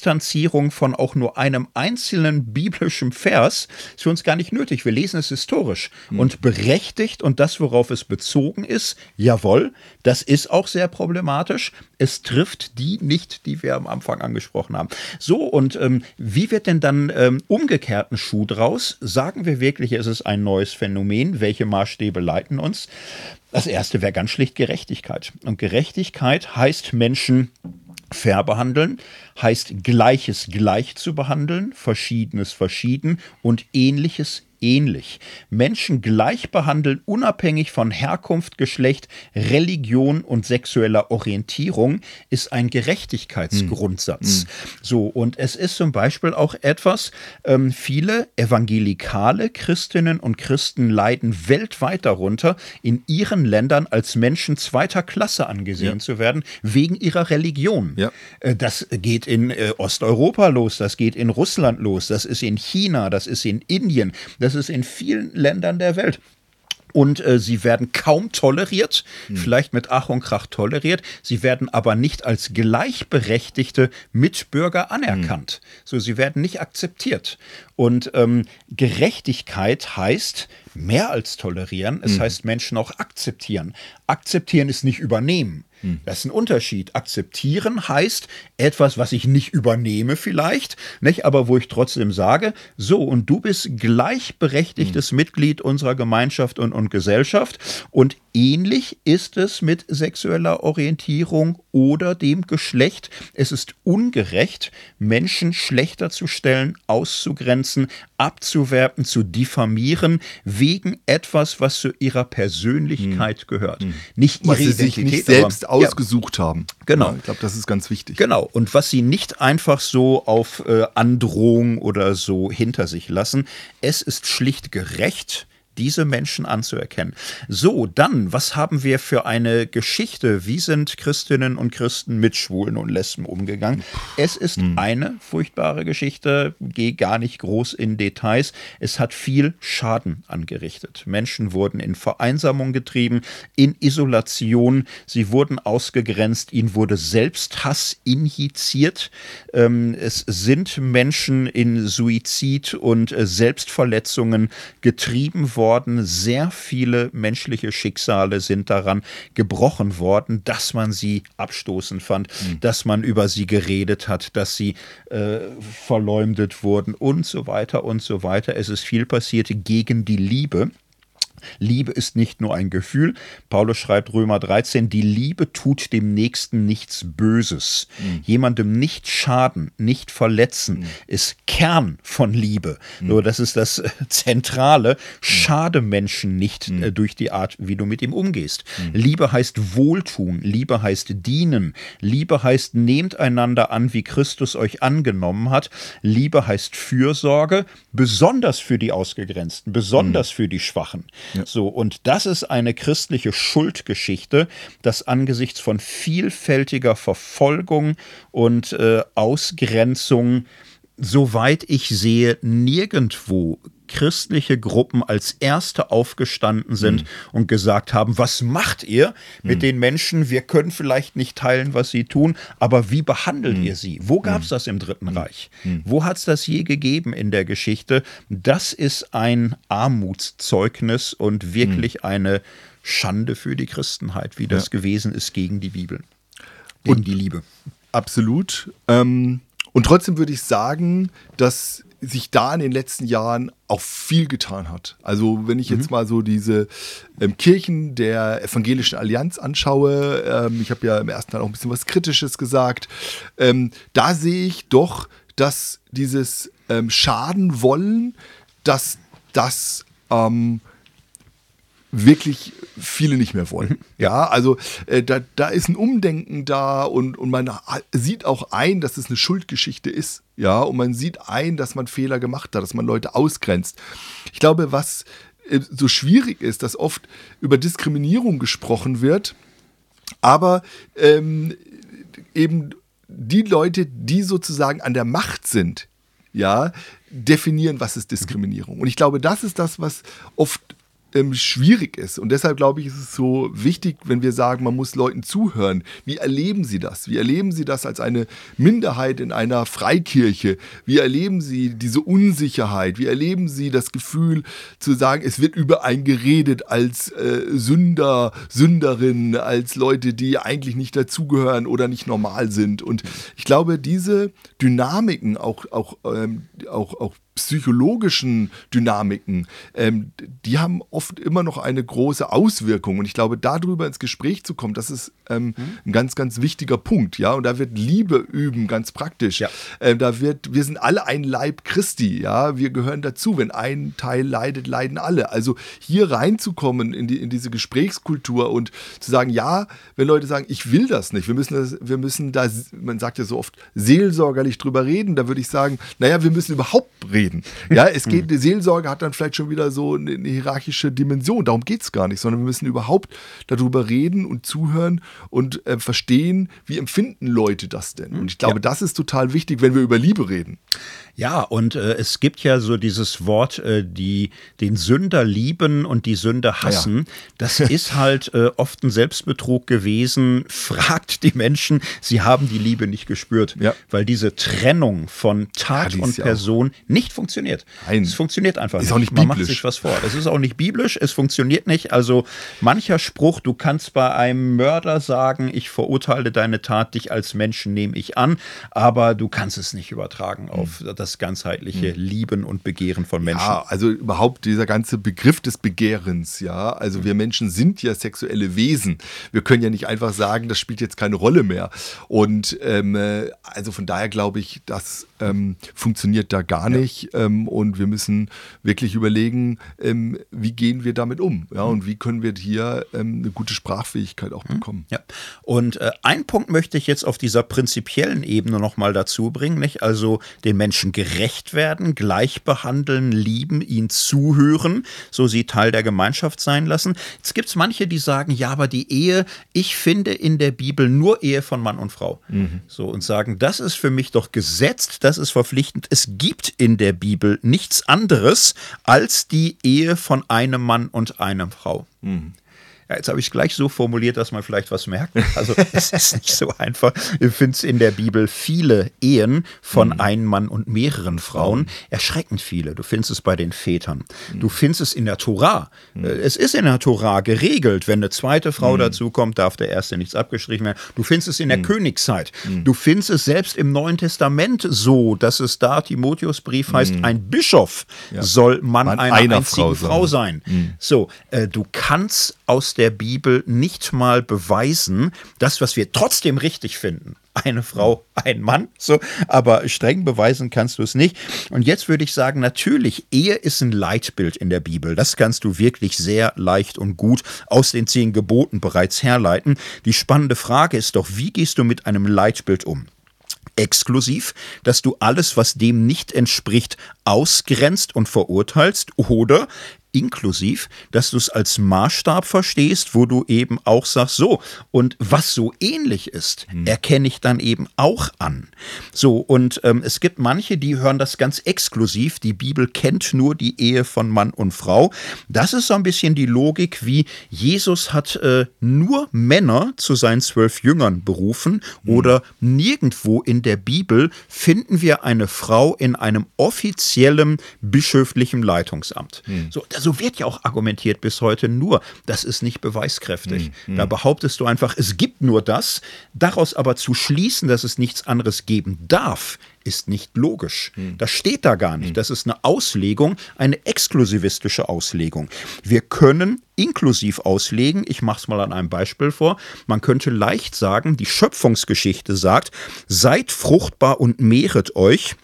Distanzierung von auch nur einem einzelnen biblischen Vers. Ist für uns gar nicht nötig. Wir lesen es historisch mhm. und berechtigt und das, worauf es bezogen ist, jawohl, das ist auch sehr problematisch. Es trifft die nicht, die wir am Anfang angesprochen haben. So, und ähm, wie wird denn dann ähm, umgekehrten Schuh draus? Sagen wir wirklich, es ist ein neues Phänomen? Welche Maßstäbe leiten uns? Das erste wäre ganz schlicht Gerechtigkeit. Und Gerechtigkeit heißt Menschen fair behandeln, heißt Gleiches gleich zu behandeln, Verschiedenes verschieden und Ähnliches ähnlich. Menschen gleich behandeln, unabhängig von Herkunft, Geschlecht, Religion und sexueller Orientierung, ist ein Gerechtigkeitsgrundsatz. Hm. So, und es ist zum Beispiel auch etwas, ähm, viele evangelikale Christinnen und Christen leiden weltweit darunter, in ihren Ländern als Menschen zweiter Klasse angesehen ja. zu werden, wegen ihrer Religion. Ja. Äh, das geht in äh, Osteuropa los, das geht in Russland los, das ist in China, das ist in Indien, das das ist in vielen Ländern der Welt. Und äh, sie werden kaum toleriert, hm. vielleicht mit Ach und Krach toleriert. Sie werden aber nicht als gleichberechtigte Mitbürger anerkannt. Hm. So, sie werden nicht akzeptiert. Und ähm, Gerechtigkeit heißt mehr als tolerieren. Es hm. heißt Menschen auch akzeptieren. Akzeptieren ist nicht übernehmen. Hm. Das ist ein Unterschied. Akzeptieren heißt etwas, was ich nicht übernehme vielleicht, nicht, aber wo ich trotzdem sage, so, und du bist gleichberechtigtes hm. Mitglied unserer Gemeinschaft und, und Gesellschaft. Und ähnlich ist es mit sexueller Orientierung oder dem Geschlecht. Es ist ungerecht, Menschen schlechter zu stellen, auszugrenzen, abzuwerten, zu diffamieren, wegen etwas, was zu ihrer Persönlichkeit hm. gehört. Hm.
Nicht ihre was sie sich nicht selbst aber, ausgesucht ja. haben.
Genau. Ja,
ich glaube, das ist ganz wichtig.
Genau. Und was sie nicht einfach so auf äh, Androhung oder so hinter sich lassen. Es ist schlicht gerecht diese Menschen anzuerkennen. So, dann, was haben wir für eine Geschichte? Wie sind Christinnen und Christen mit Schwulen und Lesben umgegangen? Es ist hm. eine furchtbare Geschichte, gehe gar nicht groß in Details. Es hat viel Schaden angerichtet. Menschen wurden in Vereinsamung getrieben, in Isolation, sie wurden ausgegrenzt, ihnen wurde Selbsthass injiziert. Ähm, es sind Menschen in Suizid und äh, Selbstverletzungen getrieben worden worden. Sehr viele menschliche Schicksale sind daran gebrochen worden, dass man sie abstoßend fand, mhm. dass man über sie geredet hat, dass sie äh, verleumdet wurden und so weiter und so weiter. Es ist viel passiert gegen die Liebe. Liebe ist nicht nur ein Gefühl. Paulus schreibt Römer 13, die Liebe tut dem Nächsten nichts Böses. Mhm. Jemandem nicht schaden, nicht verletzen, mhm. ist Kern von Liebe. Mhm. So, das ist das äh, Zentrale. Schade Menschen nicht mhm. äh, durch die Art, wie du mit ihm umgehst. Mhm. Liebe heißt Wohltun, Liebe heißt dienen. Liebe heißt nehmt einander an, wie Christus euch angenommen hat. Liebe heißt Fürsorge, besonders für die Ausgegrenzten, besonders mhm. für die Schwachen. So, und das ist eine christliche Schuldgeschichte, dass angesichts von vielfältiger Verfolgung und äh, Ausgrenzung, soweit ich sehe, nirgendwo christliche Gruppen als erste aufgestanden sind mhm. und gesagt haben, was macht ihr mit mhm. den Menschen? Wir können vielleicht nicht teilen, was sie tun, aber wie behandelt mhm. ihr sie? Wo gab es das im Dritten mhm. Reich? Wo hat es das je gegeben in der Geschichte? Das ist ein Armutszeugnis und wirklich eine Schande für die Christenheit, wie das ja. gewesen ist gegen die Bibel,
gegen und die Liebe. Absolut. Ähm, und trotzdem würde ich sagen, dass sich da in den letzten Jahren auch viel getan hat. Also wenn ich jetzt mhm. mal so diese ähm, Kirchen der Evangelischen Allianz anschaue, ähm, ich habe ja im ersten Teil auch ein bisschen was Kritisches gesagt, ähm, da sehe ich doch, dass dieses ähm, Schaden wollen, dass das ähm, wirklich viele nicht mehr wollen. Mhm. Ja, also äh, da, da ist ein Umdenken da und, und man sieht auch ein, dass es eine Schuldgeschichte ist. Ja, und man sieht ein, dass man Fehler gemacht hat, dass man Leute ausgrenzt. Ich glaube, was äh, so schwierig ist, dass oft über Diskriminierung gesprochen wird, aber ähm, eben die Leute, die sozusagen an der Macht sind, ja, definieren, was ist Diskriminierung. Und ich glaube, das ist das, was oft ähm, schwierig ist. Und deshalb glaube ich, ist es so wichtig, wenn wir sagen, man muss Leuten zuhören. Wie erleben sie das? Wie erleben sie das als eine Minderheit in einer Freikirche? Wie erleben sie diese Unsicherheit? Wie erleben sie das Gefühl zu sagen, es wird über einen geredet als äh, Sünder, Sünderin, als Leute, die eigentlich nicht dazugehören oder nicht normal sind? Und ich glaube, diese Dynamiken, auch, auch, ähm, auch, auch psychologischen Dynamiken, ähm, die haben oft immer noch eine große Auswirkung. Und ich glaube, darüber ins Gespräch zu kommen, das ist ähm, mhm. ein ganz, ganz wichtiger Punkt. Ja, und da wird Liebe üben, ganz praktisch. Ja. Ähm, da wird, wir sind alle ein Leib Christi. Ja, wir gehören dazu. Wenn ein Teil leidet, leiden alle. Also hier reinzukommen in, die, in diese Gesprächskultur und zu sagen, ja, wenn Leute sagen, ich will das nicht, wir müssen, das, wir müssen da, man sagt ja so oft, seelsorgerlich drüber reden, da würde ich sagen, naja, wir müssen überhaupt reden reden. Ja, es geht, die Seelsorge hat dann vielleicht schon wieder so eine, hierarchische Dimension. Darum geht es gar nicht, sondern wir müssen überhaupt darüber reden und zuhören und äh, verstehen, wie empfinden Leute das denn. Und ich glaube, ja. das ist total wichtig, wenn wir über Liebe reden.
Ja, und äh, es gibt ja so dieses Wort, äh, die den Sünder lieben und die Sünder hassen. Ja. Das ist halt äh, oft ein Selbstbetrug gewesen. Fragt die Menschen, sie haben die Liebe nicht gespürt, ja. weil diese Trennung von Tat und Person nicht funktioniert. Nein. Es funktioniert einfach
ist
nicht.
Auch nicht
Man macht sich was vor. Es ist auch nicht biblisch, es funktioniert nicht. Also mancher Spruch, du kannst bei einem Mörder sagen, ich verurteile deine Tat, dich als Menschen nehme ich an, aber du kannst es nicht übertragen auf mhm. das ganzheitliche mhm. Lieben und Begehren von Menschen.
Ja, also überhaupt dieser ganze Begriff des Begehrens, ja. Also wir Menschen sind ja sexuelle Wesen. Wir können ja nicht einfach sagen, das spielt jetzt keine Rolle mehr. Und ähm, äh, also von daher glaube ich, das ähm, funktioniert da gar nicht. Ähm, und wir müssen wirklich überlegen, ähm, wie gehen wir damit um? Ja, und wie können wir hier ähm, eine gute Sprachfähigkeit auch mhm. bekommen?
Ja. Und äh, einen Punkt möchte ich jetzt auf dieser prinzipiellen Ebene nochmal dazu bringen, nicht? Also den Menschen gerecht werden, gleich behandeln, lieben, ihn zuhören, so sie Teil der Gemeinschaft sein lassen. Jetzt gibt es manche, die sagen, ja, aber die Ehe, ich finde in der Bibel nur Ehe von Mann und Frau. Mhm. So und sagen, das ist für mich doch gesetzt, das ist verpflichtend. Es gibt in der Bibel nichts anderes als die Ehe von einem Mann und einer Frau. Mhm. Ja, jetzt habe ich es gleich so formuliert, dass man vielleicht was merkt. Also (laughs) es ist nicht so einfach. Du findest in der Bibel viele Ehen von mhm. einem Mann und mehreren Frauen. Erschreckend viele. Du findest es bei den Vätern. Du findest es in der Tora. Mhm. Es ist in der Tora geregelt, wenn eine zweite Frau mhm. dazukommt, darf der erste nichts abgestrichen werden. Du findest es in der mhm. Königszeit. Mhm. Du findest es selbst im Neuen Testament so, dass es da Timotheusbrief heißt, mhm. ein Bischof ja. soll Mann, Mann einer, einer einzigen Frau, sein. Mhm. So, äh, du kannst aus der Bibel nicht mal beweisen, das, was wir trotzdem richtig finden, eine Frau, ein Mann, so, aber streng beweisen kannst du es nicht. Und jetzt würde ich sagen, natürlich, Ehe ist ein Leitbild in der Bibel. Das kannst du wirklich sehr leicht und gut aus den zehn Geboten bereits herleiten. Die spannende Frage ist doch, wie gehst du mit einem Leitbild um? exklusiv, dass du alles, was dem nicht entspricht, ausgrenzt und verurteilst oder inklusiv, dass du es als Maßstab verstehst, wo du eben auch sagst, so, und was so ähnlich ist, hm. erkenne ich dann eben auch an. So, und ähm, es gibt manche, die hören das ganz exklusiv, die Bibel kennt nur die Ehe von Mann und Frau. Das ist so ein bisschen die Logik, wie Jesus hat äh, nur Männer zu seinen zwölf Jüngern berufen hm. oder nirgendwo in der Bibel finden wir eine Frau in einem offiziellen bischöflichen Leitungsamt. Hm. So, so wird ja auch argumentiert bis heute, nur das ist nicht beweiskräftig. Mhm. Da behauptest du einfach, es gibt nur das. Daraus aber zu schließen, dass es nichts anderes geben darf, ist nicht logisch. Mhm. Das steht da gar nicht. Das ist eine Auslegung, eine exklusivistische Auslegung. Wir können inklusiv auslegen. Ich mache es mal an einem Beispiel vor. Man könnte leicht sagen, die Schöpfungsgeschichte sagt, seid fruchtbar und mehret euch.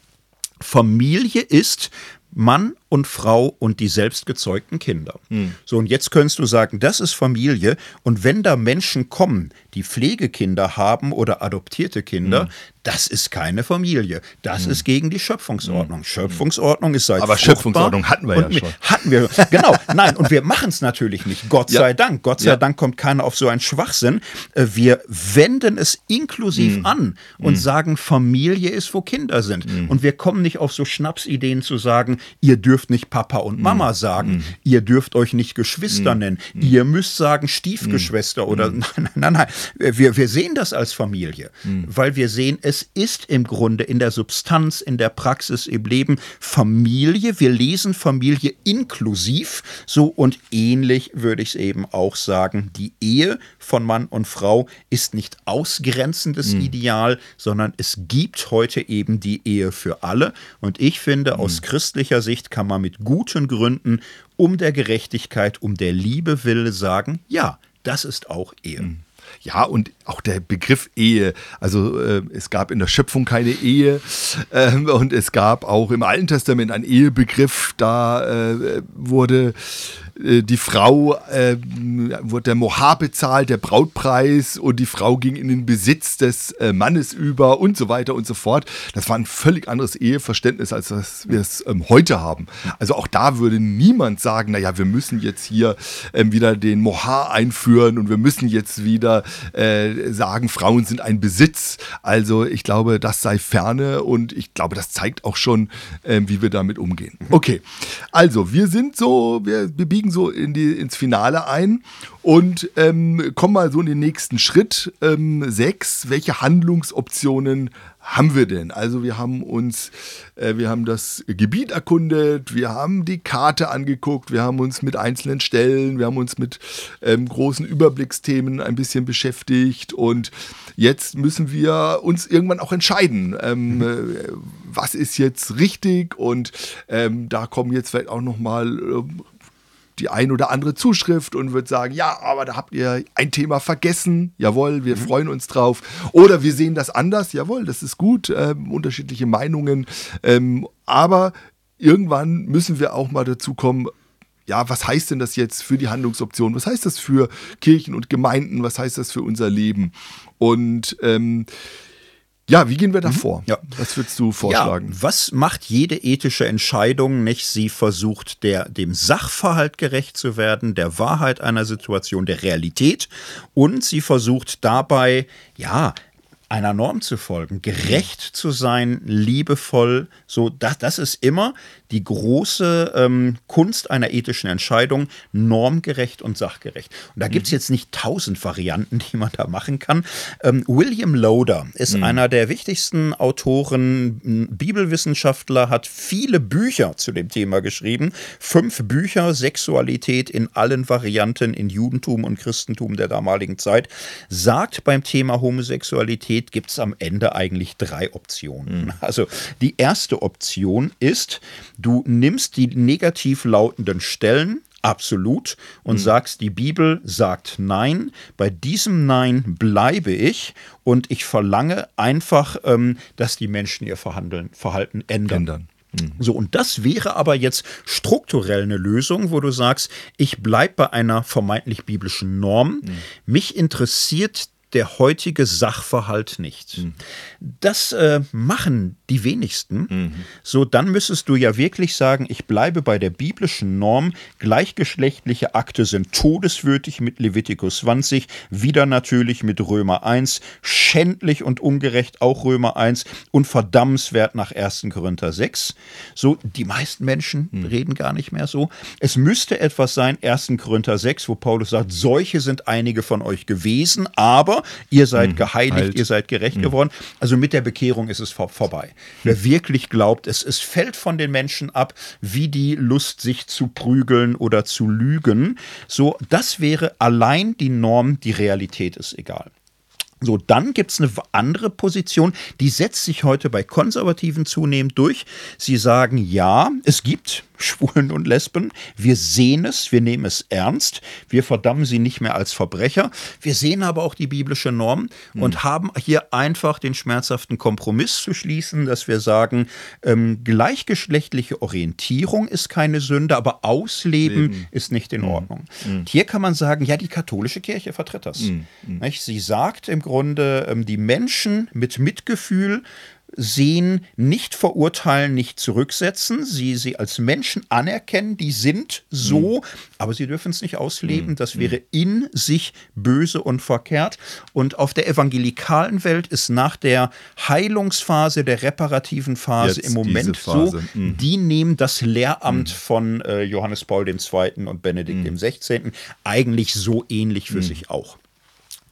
Familie ist Mann und Frau und die selbstgezeugten Kinder. Hm. So, und jetzt könntest du sagen, das ist Familie. Und wenn da Menschen kommen, die Pflegekinder haben oder adoptierte Kinder, hm. das ist keine Familie. Das hm. ist gegen die Schöpfungsordnung. Hm. Schöpfungsordnung ist seit
Aber Schöpfungsordnung hatten wir ja schon.
Hatten wir, genau. Nein, und wir machen es natürlich nicht. Gott ja. sei Dank. Gott sei ja. Dank kommt keiner auf so einen Schwachsinn. Äh, wir wenden es inklusiv hm. an und hm. sagen, Familie ist, wo Kinder sind. Und wir kommen nicht auf so Schnapsideen zu sagen, ihr dürft dürft nicht Papa und Mama mm. sagen. Mm. Ihr dürft euch nicht Geschwister mm. nennen. Ihr müsst sagen Stiefgeschwister oder (laughs) nein, nein, nein. Wir, wir sehen das als Familie, weil wir sehen, es ist im Grunde in der Substanz, in der Praxis im Leben Familie. Wir lesen Familie inklusiv. So und ähnlich würde ich es eben auch sagen. Die Ehe von Mann und Frau ist nicht ausgrenzendes Ideal, sondern es gibt heute eben die Ehe für alle. Und ich finde, aus christlicher Sicht kann man mit guten Gründen um der Gerechtigkeit, um der Liebe Wille sagen, ja, das ist auch Ehe. Mhm.
Ja, und auch der Begriff Ehe. Also äh, es gab in der Schöpfung keine Ehe äh, und es gab auch im Alten Testament einen Ehebegriff. Da äh, wurde äh, die Frau, äh, wurde der Mohar bezahlt, der Brautpreis und die Frau ging in den Besitz des äh, Mannes über und so weiter und so fort. Das war ein völlig anderes Eheverständnis, als das wir es ähm, heute haben. Also auch da würde niemand sagen, naja, wir müssen jetzt hier ähm, wieder den Mohar einführen und wir müssen jetzt wieder äh, sagen, Frauen sind ein Besitz. Also ich glaube, das sei ferne und ich glaube, das zeigt auch schon, ähm, wie wir damit umgehen. Okay, also wir sind so, wir, wir biegen so in die, ins Finale ein und ähm, kommen mal so in den nächsten Schritt. Ähm, sechs, welche Handlungsoptionen haben wir denn? Also wir haben uns, äh, wir haben das Gebiet erkundet, wir haben die Karte angeguckt, wir haben uns mit einzelnen Stellen, wir haben uns mit ähm, großen Überblicksthemen ein bisschen beschäftigt und jetzt müssen wir uns irgendwann auch entscheiden, ähm, mhm. äh, was ist jetzt richtig und ähm, da kommen jetzt vielleicht auch noch mal äh, die ein oder andere Zuschrift und wird sagen, ja, aber da habt ihr ein Thema vergessen. Jawohl, wir mhm. freuen uns drauf. Oder wir sehen das anders. Jawohl, das ist gut. Ähm, unterschiedliche Meinungen. Ähm, aber irgendwann müssen wir auch mal dazu kommen, ja, was heißt denn das jetzt für die Handlungsoption? Was heißt das für Kirchen und Gemeinden? Was heißt das für unser Leben? Und ähm, ja, wie gehen wir da mhm. vor? Ja. Was würdest du vorschlagen?
Ja, was macht jede ethische Entscheidung nicht? Sie versucht, der, dem Sachverhalt gerecht zu werden, der Wahrheit einer Situation, der Realität und sie versucht dabei, ja, einer Norm zu folgen, gerecht zu sein, liebevoll, so das, das ist immer die große ähm, Kunst einer ethischen Entscheidung, normgerecht und sachgerecht. Und da gibt es mhm. jetzt nicht tausend Varianten, (laughs) die man da machen kann. Ähm, William Loader ist mhm. einer der wichtigsten Autoren, Bibelwissenschaftler, hat viele Bücher zu dem Thema geschrieben. Fünf Bücher, Sexualität in allen Varianten in Judentum und Christentum der damaligen Zeit, sagt beim Thema Homosexualität gibt es am Ende eigentlich drei Optionen. Mhm. Also die erste Option ist, Du nimmst die negativ lautenden Stellen absolut und mhm. sagst, die Bibel sagt Nein. Bei diesem Nein bleibe ich und ich verlange einfach, ähm, dass die Menschen ihr Verhandeln, Verhalten ändern. ändern. Mhm. So, und das wäre aber jetzt strukturell eine Lösung, wo du sagst, ich bleibe bei einer vermeintlich biblischen Norm. Mhm. Mich interessiert der heutige Sachverhalt nicht. Mhm. Das äh, machen die wenigsten. Mhm. So, dann müsstest du ja wirklich sagen, ich bleibe bei der biblischen Norm. Gleichgeschlechtliche Akte sind todeswürdig mit Levitikus 20, wieder natürlich mit Römer 1, schändlich und ungerecht auch Römer 1 und verdammenswert nach 1. Korinther 6. So, die meisten Menschen mhm. reden gar nicht mehr so. Es müsste etwas sein, 1. Korinther 6, wo Paulus sagt, solche sind einige von euch gewesen, aber ihr seid mhm. geheiligt, halt. ihr seid gerecht mhm. geworden. Also mit der Bekehrung ist es vor, vorbei. Wer wirklich glaubt, es, es fällt von den Menschen ab, wie die Lust, sich zu prügeln oder zu lügen. So, das wäre allein die Norm, die Realität ist egal. So, dann gibt es eine andere Position, die setzt sich heute bei Konservativen zunehmend durch. Sie sagen, ja, es gibt Schwulen und Lesben. Wir sehen es, wir nehmen es ernst, wir verdammen sie nicht mehr als Verbrecher. Wir sehen aber auch die biblische Norm mhm. und haben hier einfach den schmerzhaften Kompromiss zu schließen, dass wir sagen, ähm, gleichgeschlechtliche Orientierung ist keine Sünde, aber Ausleben Leben. ist nicht in mhm. Ordnung. Mhm. hier kann man sagen, ja, die katholische Kirche vertritt das. Mhm. Mhm. Sie sagt im Grunde, ähm, die Menschen mit Mitgefühl sehen, nicht verurteilen, nicht zurücksetzen, sie sie als Menschen anerkennen, die sind so, mhm. aber sie dürfen es nicht ausleben. Mhm. Das wäre in sich böse und verkehrt. Und auf der evangelikalen Welt ist nach der Heilungsphase, der reparativen Phase Jetzt im Moment so, mhm. die nehmen das Lehramt mhm. von äh, Johannes Paul II. und Benedikt mhm. XVI. eigentlich so ähnlich für sich auch.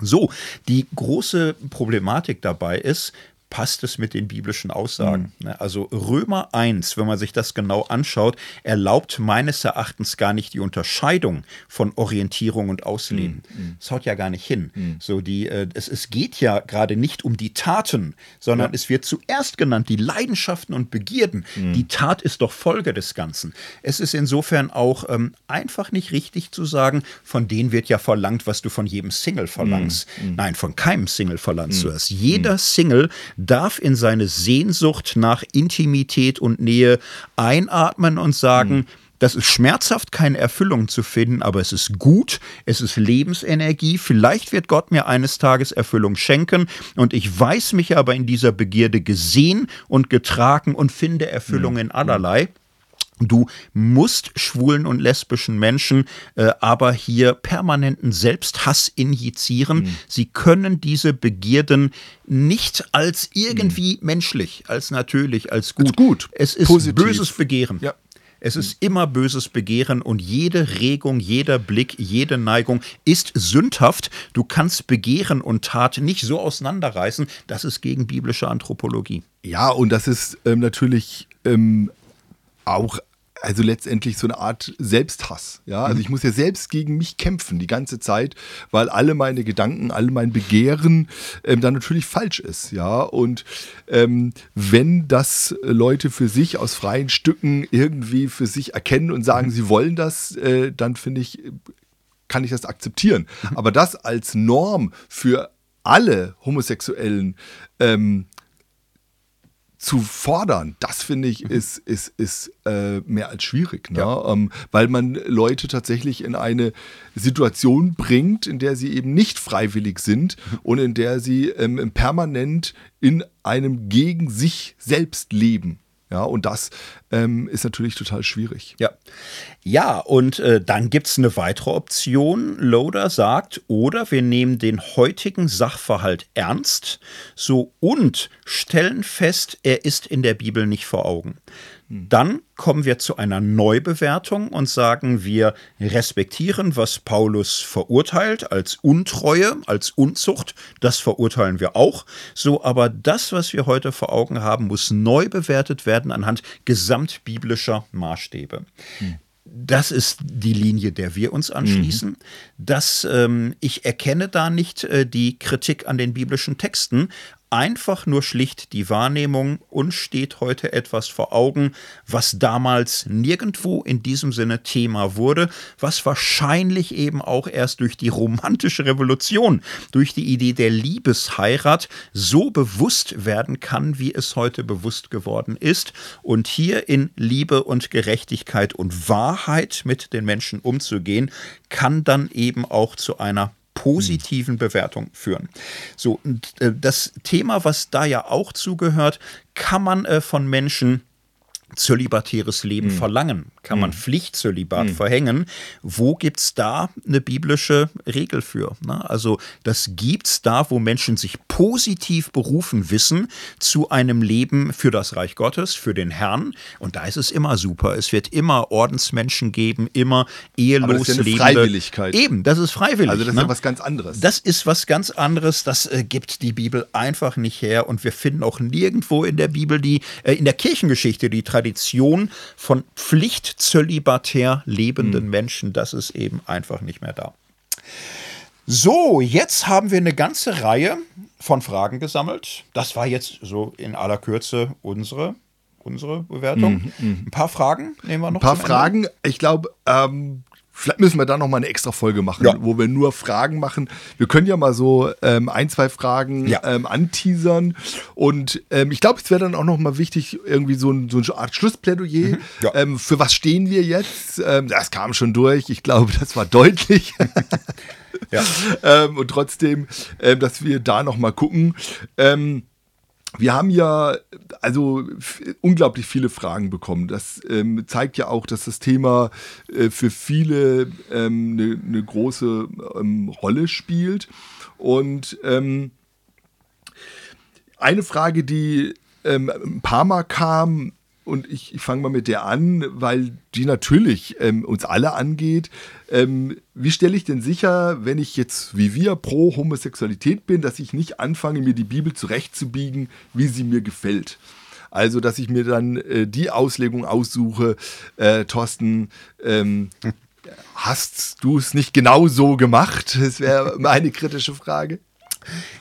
So, die große Problematik dabei ist, passt es mit den biblischen Aussagen. Mhm. Also Römer 1, wenn man sich das genau anschaut, erlaubt meines Erachtens gar nicht die Unterscheidung von Orientierung und Ausleben. Mhm. Das haut ja gar nicht hin. Mhm. So die, äh, es, es geht ja gerade nicht um die Taten, sondern ja. es wird zuerst genannt, die Leidenschaften und Begierden. Mhm. Die Tat ist doch Folge des Ganzen. Es ist insofern auch ähm, einfach nicht richtig zu sagen, von denen wird ja verlangt, was du von jedem Single verlangst. Mhm. Mhm. Nein, von keinem Single verlangst du das. Jeder Single darf in seine Sehnsucht nach Intimität und Nähe einatmen und sagen, mhm. Das ist schmerzhaft, keine Erfüllung zu finden, aber es ist gut, es ist Lebensenergie. Vielleicht wird Gott mir eines Tages Erfüllung schenken und ich weiß mich aber in dieser Begierde gesehen und getragen und finde Erfüllung mhm. in allerlei. Du musst schwulen und lesbischen Menschen äh, aber hier permanenten Selbsthass injizieren. Mhm. Sie können diese Begierden nicht als irgendwie mhm. menschlich, als natürlich, als gut.
gut.
Es ist Positiv. böses Begehren. Ja. Es ist immer böses Begehren und jede Regung, jeder Blick, jede Neigung ist sündhaft. Du kannst Begehren und Tat nicht so auseinanderreißen. Das ist gegen biblische Anthropologie.
Ja, und das ist ähm, natürlich ähm, auch also letztendlich so eine Art Selbsthass. Ja, also mhm. ich muss ja selbst gegen mich kämpfen die ganze Zeit, weil alle meine Gedanken, alle mein Begehren ähm, dann natürlich falsch ist. Ja, und ähm, wenn das Leute für sich aus freien Stücken irgendwie für sich erkennen und sagen, mhm. sie wollen das, äh, dann finde ich, kann ich das akzeptieren. Mhm. Aber das als Norm für alle Homosexuellen ähm, zu fordern, das finde ich, ist, ist, ist äh, mehr als schwierig, ne? Ja. Ähm, weil man Leute tatsächlich in eine Situation bringt, in der sie eben nicht freiwillig sind mhm. und in der sie ähm, permanent in einem gegen sich selbst leben. Ja, und das ähm, ist natürlich total schwierig.
Ja. Ja, und äh, dann gibt es eine weitere Option. Loader sagt, oder wir nehmen den heutigen Sachverhalt ernst, so und stellen fest, er ist in der Bibel nicht vor Augen. Dann kommen wir zu einer Neubewertung und sagen, wir respektieren, was Paulus verurteilt als Untreue, als Unzucht. Das verurteilen wir auch. So, aber das, was wir heute vor Augen haben, muss neu bewertet werden anhand gesamtbiblischer Maßstäbe. Hm das ist die Linie, der wir uns anschließen. Mhm. Das, ähm, ich erkenne da nicht äh, die Kritik an den biblischen Texten, einfach nur schlicht die Wahrnehmung, uns steht heute etwas vor Augen, was damals nirgendwo in diesem Sinne Thema wurde, was wahrscheinlich eben auch erst durch die romantische Revolution, durch die Idee der Liebesheirat so bewusst werden kann, wie es heute bewusst geworden ist. Und hier in Liebe und Gerechtigkeit und Wahrheit mit den Menschen umzugehen, kann dann eben auch zu einer positiven Bewertung führen. So, und äh, das Thema, was da ja auch zugehört, kann man äh, von Menschen zölibatäres Leben mhm. verlangen? Kann man mhm. Pflichtzölibat mhm. verhängen? Wo gibt es da eine biblische Regel für? Ne? Also das gibt es da, wo Menschen sich positiv berufen wissen zu einem Leben für das Reich Gottes, für den Herrn. Und da ist es immer super. Es wird immer Ordensmenschen geben, immer ehelos Aber das ist ja
Freiwilligkeit.
Eben, das ist freiwillig.
Also das ist ne? ja was ganz anderes.
Das ist was ganz anderes. Das äh, gibt die Bibel einfach nicht her. Und wir finden auch nirgendwo in der Bibel die, äh, in der Kirchengeschichte die Tradition, von pflichtzölibatär lebenden mhm. Menschen, das ist eben einfach nicht mehr da. So, jetzt haben wir eine ganze Reihe von Fragen gesammelt. Das war jetzt so in aller Kürze unsere, unsere Bewertung. Mhm, mh. Ein paar Fragen nehmen wir noch.
Ein paar Fragen. Ich glaube, ähm, Vielleicht müssen wir da noch mal eine extra Folge machen, ja. wo wir nur Fragen machen. Wir können ja mal so ähm, ein, zwei Fragen ja. ähm, anteasern. Und ähm, ich glaube, es wäre dann auch noch mal wichtig, irgendwie so, ein, so eine Art Schlussplädoyer. Mhm. Ja. Ähm, für was stehen wir jetzt? Ähm, das kam schon durch. Ich glaube, das war deutlich. (laughs) (laughs) Ähm, und trotzdem, dass wir da noch mal gucken. Ähm, wir haben ja also unglaublich viele Fragen bekommen. Das ähm, zeigt ja auch, dass das Thema äh, für viele eine ähm, ne, ne große ähm, Rolle spielt. Und ähm, eine Frage, die ähm, ein paar Mal kam, und ich, ich fange mal mit der an, weil die natürlich ähm, uns alle angeht. Ähm, wie stelle ich denn sicher, wenn ich jetzt wie wir pro Homosexualität bin, dass ich nicht anfange, mir die Bibel zurechtzubiegen, wie sie mir gefällt? Also, dass ich mir dann äh, die Auslegung aussuche, äh, Thorsten, ähm, (laughs) hast du es nicht genau so gemacht? Das wäre meine kritische Frage.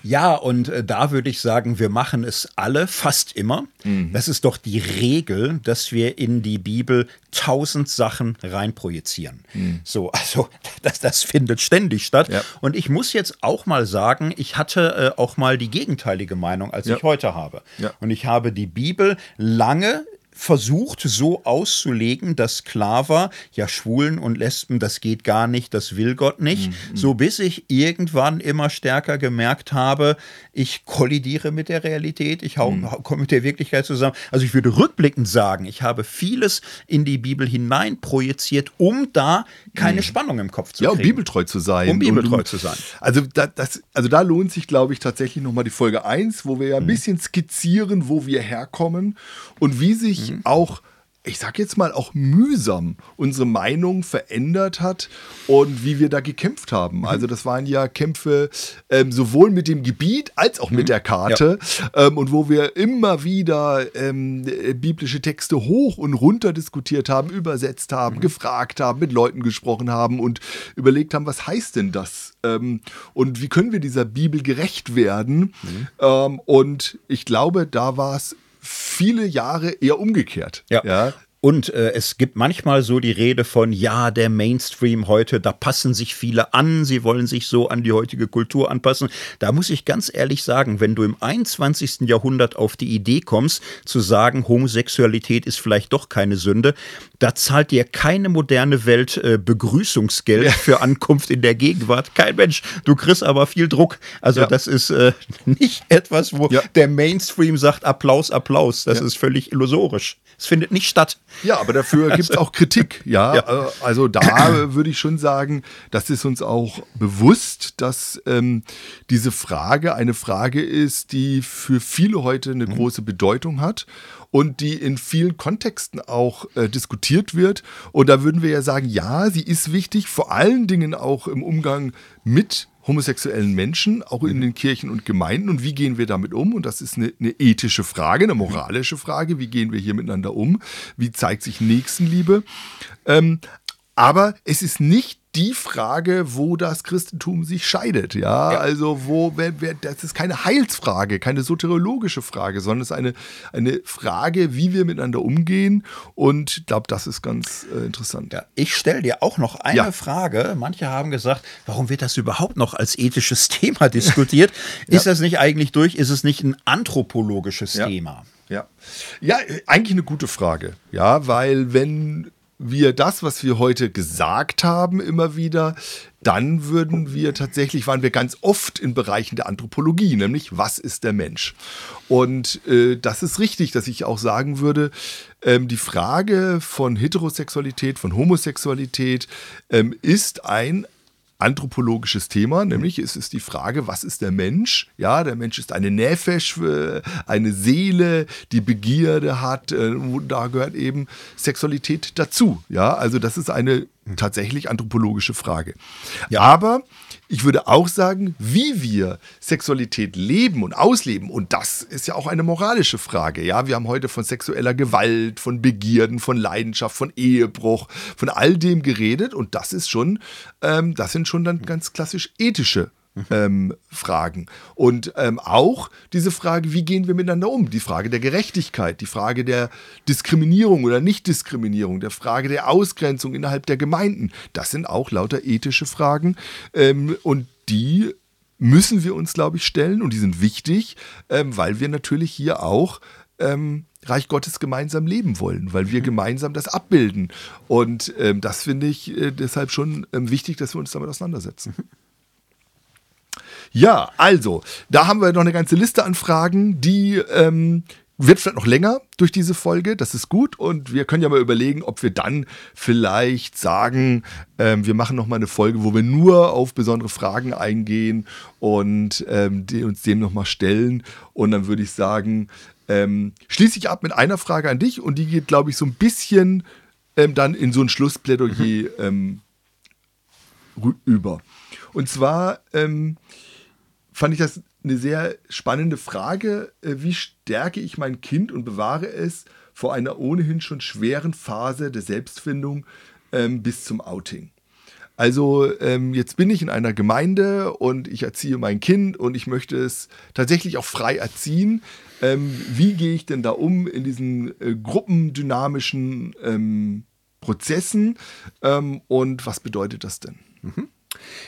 Ja, und äh, da würde ich sagen, wir machen es alle fast immer. Mhm. Das ist doch die Regel, dass wir in die Bibel tausend Sachen reinprojizieren. Mhm. So, also das, das findet ständig statt. Ja. Und ich muss jetzt auch mal sagen, ich hatte äh, auch mal die gegenteilige Meinung, als ja. ich heute habe. Ja. Und ich habe die Bibel lange versucht so auszulegen, dass klar war, ja, Schwulen und Lesben, das geht gar nicht, das will Gott nicht. Mhm. So bis ich irgendwann immer stärker gemerkt habe, ich kollidiere mit der Realität, ich mhm. komme mit der Wirklichkeit zusammen. Also ich würde rückblickend sagen, ich habe vieles in die Bibel hinein projiziert, um da keine mhm. Spannung im Kopf zu
ja, kriegen. Ja, um bibeltreu zu sein.
Um bibeltreu und, zu sein.
Also da, das, also da lohnt sich, glaube ich, tatsächlich nochmal die Folge 1, wo wir ja ein mhm. bisschen skizzieren, wo wir herkommen und wie sich mhm. auch ich sag jetzt mal, auch mühsam unsere Meinung verändert hat und wie wir da gekämpft haben. Mhm. Also das waren ja Kämpfe ähm, sowohl mit dem Gebiet als auch mhm. mit der Karte ja. ähm, und wo wir immer wieder ähm, biblische Texte hoch und runter diskutiert haben, übersetzt haben, mhm. gefragt haben, mit Leuten gesprochen haben und überlegt haben, was heißt denn das? Ähm, und wie können wir dieser Bibel gerecht werden? Mhm. Ähm, und ich glaube, da war es viele Jahre eher umgekehrt.
Ja. ja? Und äh, es gibt manchmal so die Rede von, ja, der Mainstream heute, da passen sich viele an, sie wollen sich so an die heutige Kultur anpassen. Da muss ich ganz ehrlich sagen, wenn du im 21. Jahrhundert auf die Idee kommst, zu sagen, Homosexualität ist vielleicht doch keine Sünde, da zahlt dir keine moderne Welt äh, Begrüßungsgeld ja. für Ankunft in der Gegenwart. Kein Mensch. Du kriegst aber viel Druck. Also ja. das ist äh, (laughs) nicht etwas, wo ja. der Mainstream sagt Applaus, Applaus. Das ist völlig illusorisch. Es findet nicht statt.
Ja, aber dafür gibt es auch Kritik. Ja, ja. Äh, also da (clears throat) würde ich schon sagen, das ist uns auch bewusst, dass ähm, diese Frage eine Frage ist, die für viele heute eine mhm. große Bedeutung hat und die in vielen Kontexten auch äh, diskutiert wird. Und da würden wir ja sagen, ja, sie ist wichtig, vor allen Dingen auch im Umgang mit homosexuellen Menschen, auch in mhm. den Kirchen und Gemeinden. Und wie gehen wir damit um? Und das ist eine, eine, ethische Frage, eine moralische Frage. Wie gehen wir hier miteinander um? Wie zeigt sich Nächstenliebe? Ähm, aber es ist nicht die Frage, wo das Christentum sich scheidet. Ja, ja. also wo, wer, wer, das ist keine Heilsfrage, keine soteriologische Frage, sondern es ist eine, eine Frage, wie wir miteinander umgehen. Und ich glaube, das ist ganz äh, interessant.
Ja, ich stelle dir auch noch eine ja. Frage. Manche haben gesagt, warum wird das überhaupt noch als ethisches (laughs) Thema diskutiert? (laughs) ist das nicht eigentlich durch? Ist es nicht ein anthropologisches Thema?
Ja. ja, eigentlich eine gute Frage. Ja, weil wenn wir das, was wir heute gesagt haben, immer wieder, dann würden wir tatsächlich, waren wir ganz oft in Bereichen der Anthropologie, nämlich was ist der Mensch? Und äh, das ist richtig, dass ich auch sagen würde, ähm, die Frage von Heterosexualität, von Homosexualität ähm, ist ein anthropologisches Thema, nämlich es ist die Frage, was ist der Mensch? Ja, der Mensch ist eine Nefesh, eine Seele, die Begierde hat, äh, da gehört eben Sexualität dazu. Ja, also das ist eine tatsächlich anthropologische Frage. Ja. Aber ich würde auch sagen, wie wir Sexualität leben und ausleben, und das ist ja auch eine moralische Frage. Ja, wir haben heute von sexueller Gewalt, von Begierden, von Leidenschaft, von Ehebruch, von all dem geredet, und das ist schon, ähm, das sind schon dann ganz klassisch ethische ähm, Fragen. Und ähm, auch diese Frage, wie gehen wir miteinander um? Die Frage der Gerechtigkeit, die Frage der Diskriminierung oder Nichtdiskriminierung, der Frage der Ausgrenzung innerhalb der Gemeinden. Das sind auch lauter ethische Fragen. Ähm, und die müssen wir uns, glaube ich, stellen und die sind wichtig, ähm, weil wir natürlich hier auch ähm, Reich Gottes gemeinsam leben wollen, weil wir mhm. gemeinsam das abbilden. Und ähm, das finde ich äh, deshalb schon wichtig, dass wir uns damit auseinandersetzen. Ja, also, da haben wir noch eine ganze Liste an Fragen, die ähm, wird vielleicht noch länger durch diese Folge, das ist gut. Und wir können ja mal überlegen, ob wir dann vielleicht sagen, ähm, wir machen nochmal eine Folge, wo wir nur auf besondere Fragen eingehen und ähm, die uns dem nochmal stellen. Und dann würde ich sagen, ähm, schließe ich ab mit einer Frage an dich und die geht, glaube ich, so ein bisschen ähm, dann in so ein Schlussplädoyer mhm. ähm, über. Und zwar, ähm, fand ich das eine sehr spannende Frage. Äh, wie stärke ich mein Kind und bewahre es vor einer ohnehin schon schweren Phase der Selbstfindung ähm, bis zum Outing? Also ähm, jetzt bin ich in einer Gemeinde und ich erziehe mein Kind und ich möchte es tatsächlich auch frei erziehen. Ähm, wie gehe ich denn da um in diesen äh, gruppendynamischen ähm, Prozessen ähm, und was bedeutet das denn? Mhm.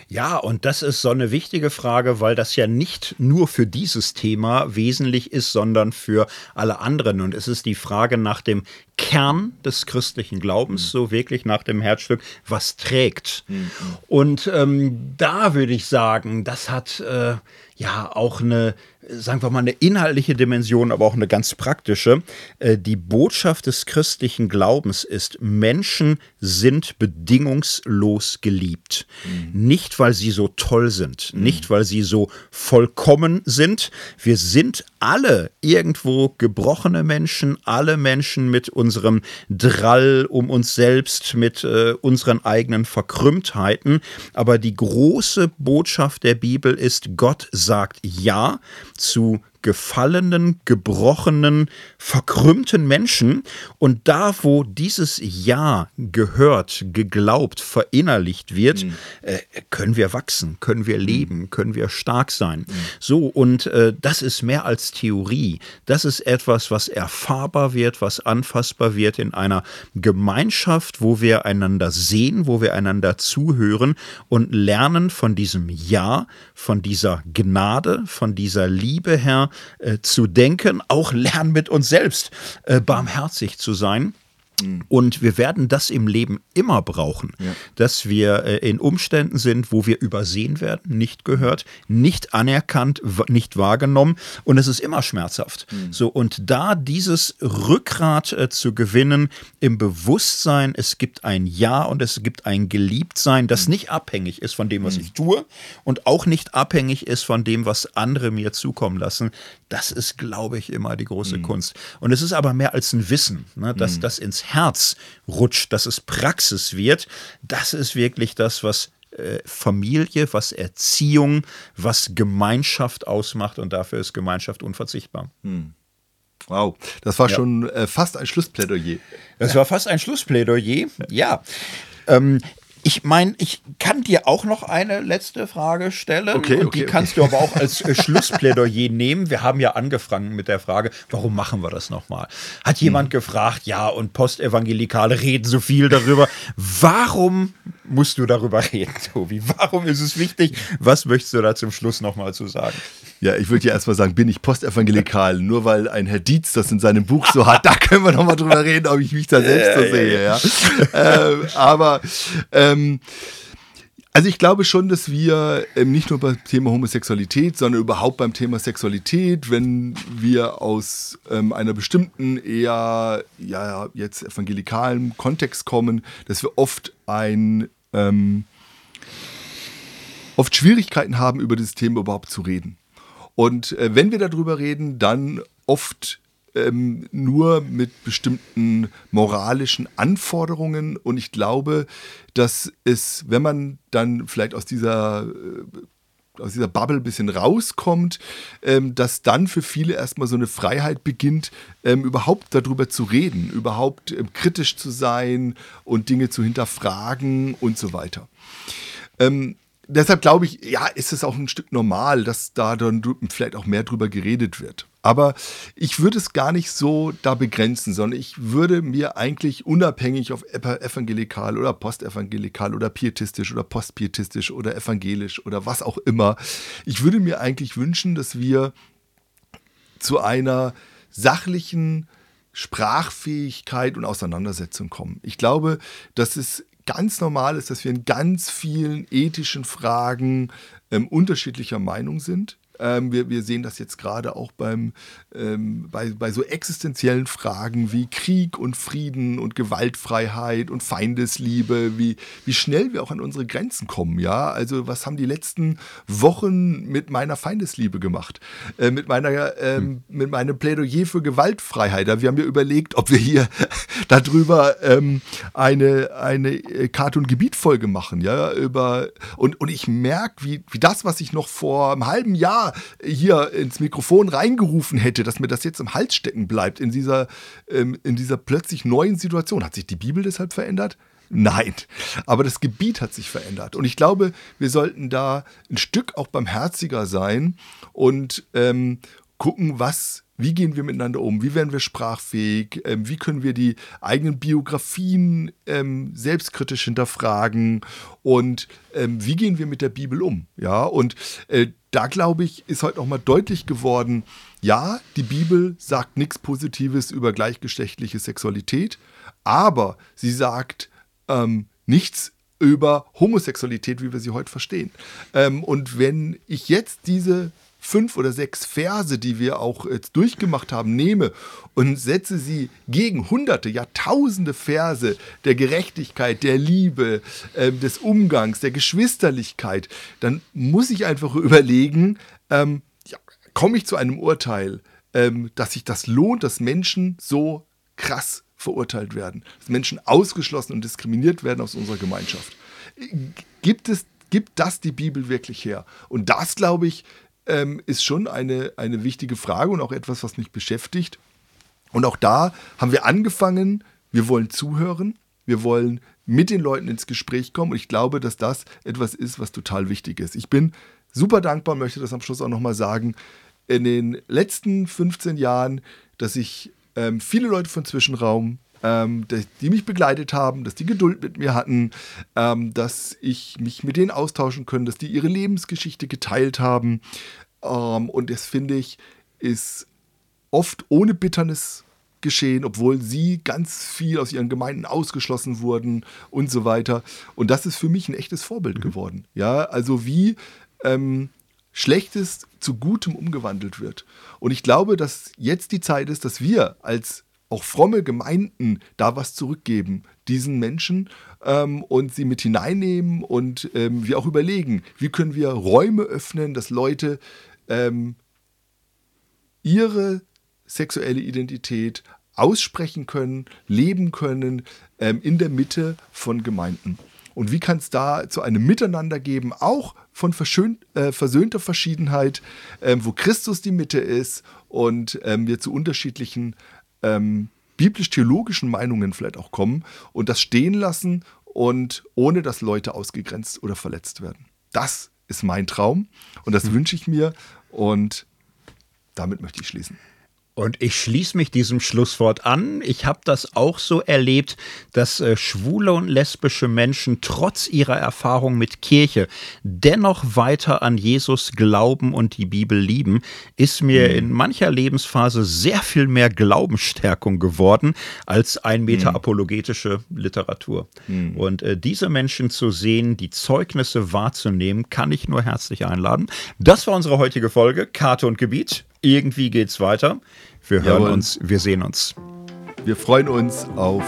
Ja, und das ist so eine wichtige Frage, weil das ja nicht nur für dieses Thema wesentlich ist, sondern für alle anderen. Und es ist die Frage nach dem Kern des christlichen Glaubens, mhm. so wirklich nach dem Herzstück, was trägt. Mhm. Und ähm, da würde ich sagen, das hat äh, ja auch eine sagen wir mal, eine inhaltliche Dimension, aber auch eine ganz praktische. Äh, die Botschaft des christlichen Glaubens ist, Menschen sind bedingungslos geliebt. Mhm. Nicht, weil sie so toll sind, mhm. nicht, weil sie so vollkommen sind. Wir sind alle irgendwo gebrochene Menschen, alle Menschen mit unserem Drall um uns selbst, mit äh, unseren eigenen Verkrümmtheiten. Aber die große Botschaft der Bibel ist, Gott sagt Ja zu gefallenen, gebrochenen, verkrümmten Menschen. Und da, wo dieses Ja gehört, geglaubt, verinnerlicht wird, mhm. äh, können wir wachsen, können wir leben, mhm. können wir stark sein. Mhm. So, und äh, das ist mehr als Theorie. Das ist etwas, was erfahrbar wird, was anfassbar wird in einer Gemeinschaft, wo wir einander sehen, wo wir einander zuhören und lernen von diesem Ja, von dieser Gnade, von dieser Liebe, Herr, äh, zu denken, auch lernen mit uns selbst äh, barmherzig zu sein. Und wir werden das im Leben immer brauchen, ja. dass wir äh, in Umständen sind, wo wir übersehen werden, nicht gehört, nicht anerkannt, nicht wahrgenommen und es ist immer schmerzhaft. Mhm. So und da dieses Rückgrat äh, zu gewinnen im Bewusstsein, es gibt ein Ja und es gibt ein Geliebtsein, das mhm. nicht abhängig ist von dem, was mhm. ich tue und auch nicht abhängig ist von dem, was andere mir zukommen lassen. Das ist, glaube ich, immer die große mhm. Kunst. Und es ist aber mehr als ein Wissen, ne, dass mhm. das ins Herz rutscht, dass es Praxis wird, das ist wirklich das, was äh, Familie, was Erziehung, was Gemeinschaft ausmacht und dafür ist Gemeinschaft unverzichtbar. Hm.
Wow, das war ja. schon äh, fast ein Schlussplädoyer.
Das war fast ein Schlussplädoyer, ja. Ähm, ich meine, ich kann dir auch noch eine letzte Frage stellen. Okay, und okay, die kannst okay. du aber auch als äh, (laughs) Schlussplädoyer nehmen. Wir haben ja angefangen mit der Frage, warum machen wir das nochmal? Hat jemand hm. gefragt, ja, und Postevangelikale reden so viel darüber. Warum musst du darüber reden, Tobi? Warum ist es wichtig? Was möchtest du da zum Schluss nochmal zu sagen?
Ja, ich würde dir erstmal sagen, bin ich postevangelikal? Nur weil ein Herr Dietz das in seinem Buch so hat, da können wir nochmal drüber reden, ob ich mich da selbst so sehe. Ja. ähm, aber ähm, also ich glaube schon, dass wir ähm, nicht nur beim Thema Homosexualität, sondern überhaupt beim Thema Sexualität, wenn wir aus ähm, einer bestimmten eher ja jetzt evangelikalen Kontext kommen, dass wir oft ein ähm, oft Schwierigkeiten haben, über dieses Thema überhaupt zu reden. Und äh, wenn wir darüber reden, dann oft ähm, nur mit bestimmten moralischen Anforderungen. Und ich glaube, dass es, wenn man dann vielleicht aus dieser äh, aus dieser Bubble ein bisschen rauskommt, ähm, dass dann für viele erstmal so eine Freiheit beginnt, ähm, überhaupt darüber zu reden, überhaupt ähm, kritisch zu sein und Dinge zu hinterfragen und so weiter. Ähm, deshalb glaube ich, ja, ist es auch ein Stück normal, dass da dann vielleicht auch mehr drüber geredet wird. Aber ich würde es gar nicht so da begrenzen, sondern ich würde mir eigentlich unabhängig auf evangelikal oder postevangelikal oder pietistisch oder postpietistisch oder evangelisch oder was auch immer, ich würde mir eigentlich wünschen, dass wir zu einer sachlichen Sprachfähigkeit und Auseinandersetzung kommen. Ich glaube, dass es ganz normal ist, dass wir in ganz vielen ethischen Fragen ähm, unterschiedlicher Meinung sind. Ähm, wir, wir sehen das jetzt gerade auch beim, ähm, bei, bei so existenziellen Fragen wie Krieg und Frieden und Gewaltfreiheit und Feindesliebe, wie, wie schnell wir auch an unsere Grenzen kommen. Ja, also was haben die letzten Wochen mit meiner Feindesliebe gemacht? Äh, mit, meiner, ähm, hm. mit meinem Plädoyer für Gewaltfreiheit. Wir haben ja überlegt, ob wir hier (laughs) darüber ähm, eine, eine äh, Cartoon-Gebiet-Folge machen. Ja, über, und, und ich merke, wie, wie das, was ich noch vor einem halben Jahr hier ins Mikrofon reingerufen hätte, dass mir das jetzt im Hals stecken bleibt in dieser, ähm, in dieser plötzlich neuen Situation. Hat sich die Bibel deshalb verändert? Nein, aber das Gebiet hat sich verändert. Und ich glaube, wir sollten da ein Stück auch barmherziger sein und ähm, gucken, was wie gehen wir miteinander um? Wie werden wir sprachfähig? Ähm, wie können wir die eigenen Biografien ähm, selbstkritisch hinterfragen? Und ähm, wie gehen wir mit der Bibel um? Ja, und äh, da glaube ich, ist heute nochmal deutlich geworden, ja, die Bibel sagt nichts Positives über gleichgeschlechtliche Sexualität, aber sie sagt ähm, nichts über Homosexualität, wie wir sie heute verstehen. Ähm, und wenn ich jetzt diese fünf oder sechs Verse, die wir auch jetzt durchgemacht haben, nehme und setze sie gegen hunderte, ja tausende Verse der Gerechtigkeit, der Liebe, äh, des Umgangs, der Geschwisterlichkeit, dann muss ich einfach überlegen, ähm, ja, komme ich zu einem Urteil, ähm, dass sich das lohnt, dass Menschen so krass verurteilt werden, dass Menschen ausgeschlossen und diskriminiert werden aus unserer Gemeinschaft. Gibt es gibt das die Bibel wirklich her? Und das, glaube ich, ähm, ist schon eine, eine wichtige Frage und auch etwas, was mich beschäftigt. Und auch da haben wir angefangen, wir wollen zuhören, wir wollen mit den Leuten ins Gespräch kommen. Und ich glaube, dass das etwas ist, was total wichtig ist. Ich bin super dankbar, möchte das am Schluss auch nochmal sagen, in den letzten 15 Jahren, dass ich ähm, viele Leute von Zwischenraum, ähm, die mich begleitet haben, dass die Geduld mit mir hatten, ähm, dass ich mich mit denen austauschen können, dass die ihre Lebensgeschichte geteilt haben. Ähm, und das finde ich, ist oft ohne Bitternis geschehen, obwohl sie ganz viel aus ihren Gemeinden ausgeschlossen wurden und so weiter. Und das ist für mich ein echtes Vorbild mhm. geworden. Ja, also wie ähm, Schlechtes zu Gutem umgewandelt wird. Und ich glaube, dass jetzt die Zeit ist, dass wir als auch fromme Gemeinden da was zurückgeben, diesen Menschen ähm, und sie mit hineinnehmen und ähm, wir auch überlegen, wie können wir Räume öffnen, dass Leute ähm, ihre sexuelle Identität aussprechen können, leben können ähm, in der Mitte von Gemeinden. Und wie kann es da zu einem Miteinander geben, auch von äh, versöhnter Verschiedenheit, ähm, wo Christus die Mitte ist und ähm, wir zu unterschiedlichen ähm, biblisch-theologischen Meinungen vielleicht auch kommen und das stehen lassen und ohne dass Leute ausgegrenzt oder verletzt werden. Das ist mein Traum und das mhm. wünsche ich mir und damit möchte ich schließen.
Und ich schließe mich diesem Schlusswort an. Ich habe das auch so erlebt, dass äh, schwule und lesbische Menschen trotz ihrer Erfahrung mit Kirche dennoch weiter an Jesus glauben und die Bibel lieben, ist mir mhm. in mancher Lebensphase sehr viel mehr Glaubensstärkung geworden als ein Meter mhm. apologetische Literatur. Mhm. Und äh, diese Menschen zu sehen, die Zeugnisse wahrzunehmen, kann ich nur herzlich einladen. Das war unsere heutige Folge, Karte und Gebiet irgendwie geht's weiter. Wir hören Jawohl. uns, wir sehen uns.
Wir freuen uns auf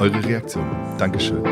eure Reaktion. Dankeschön.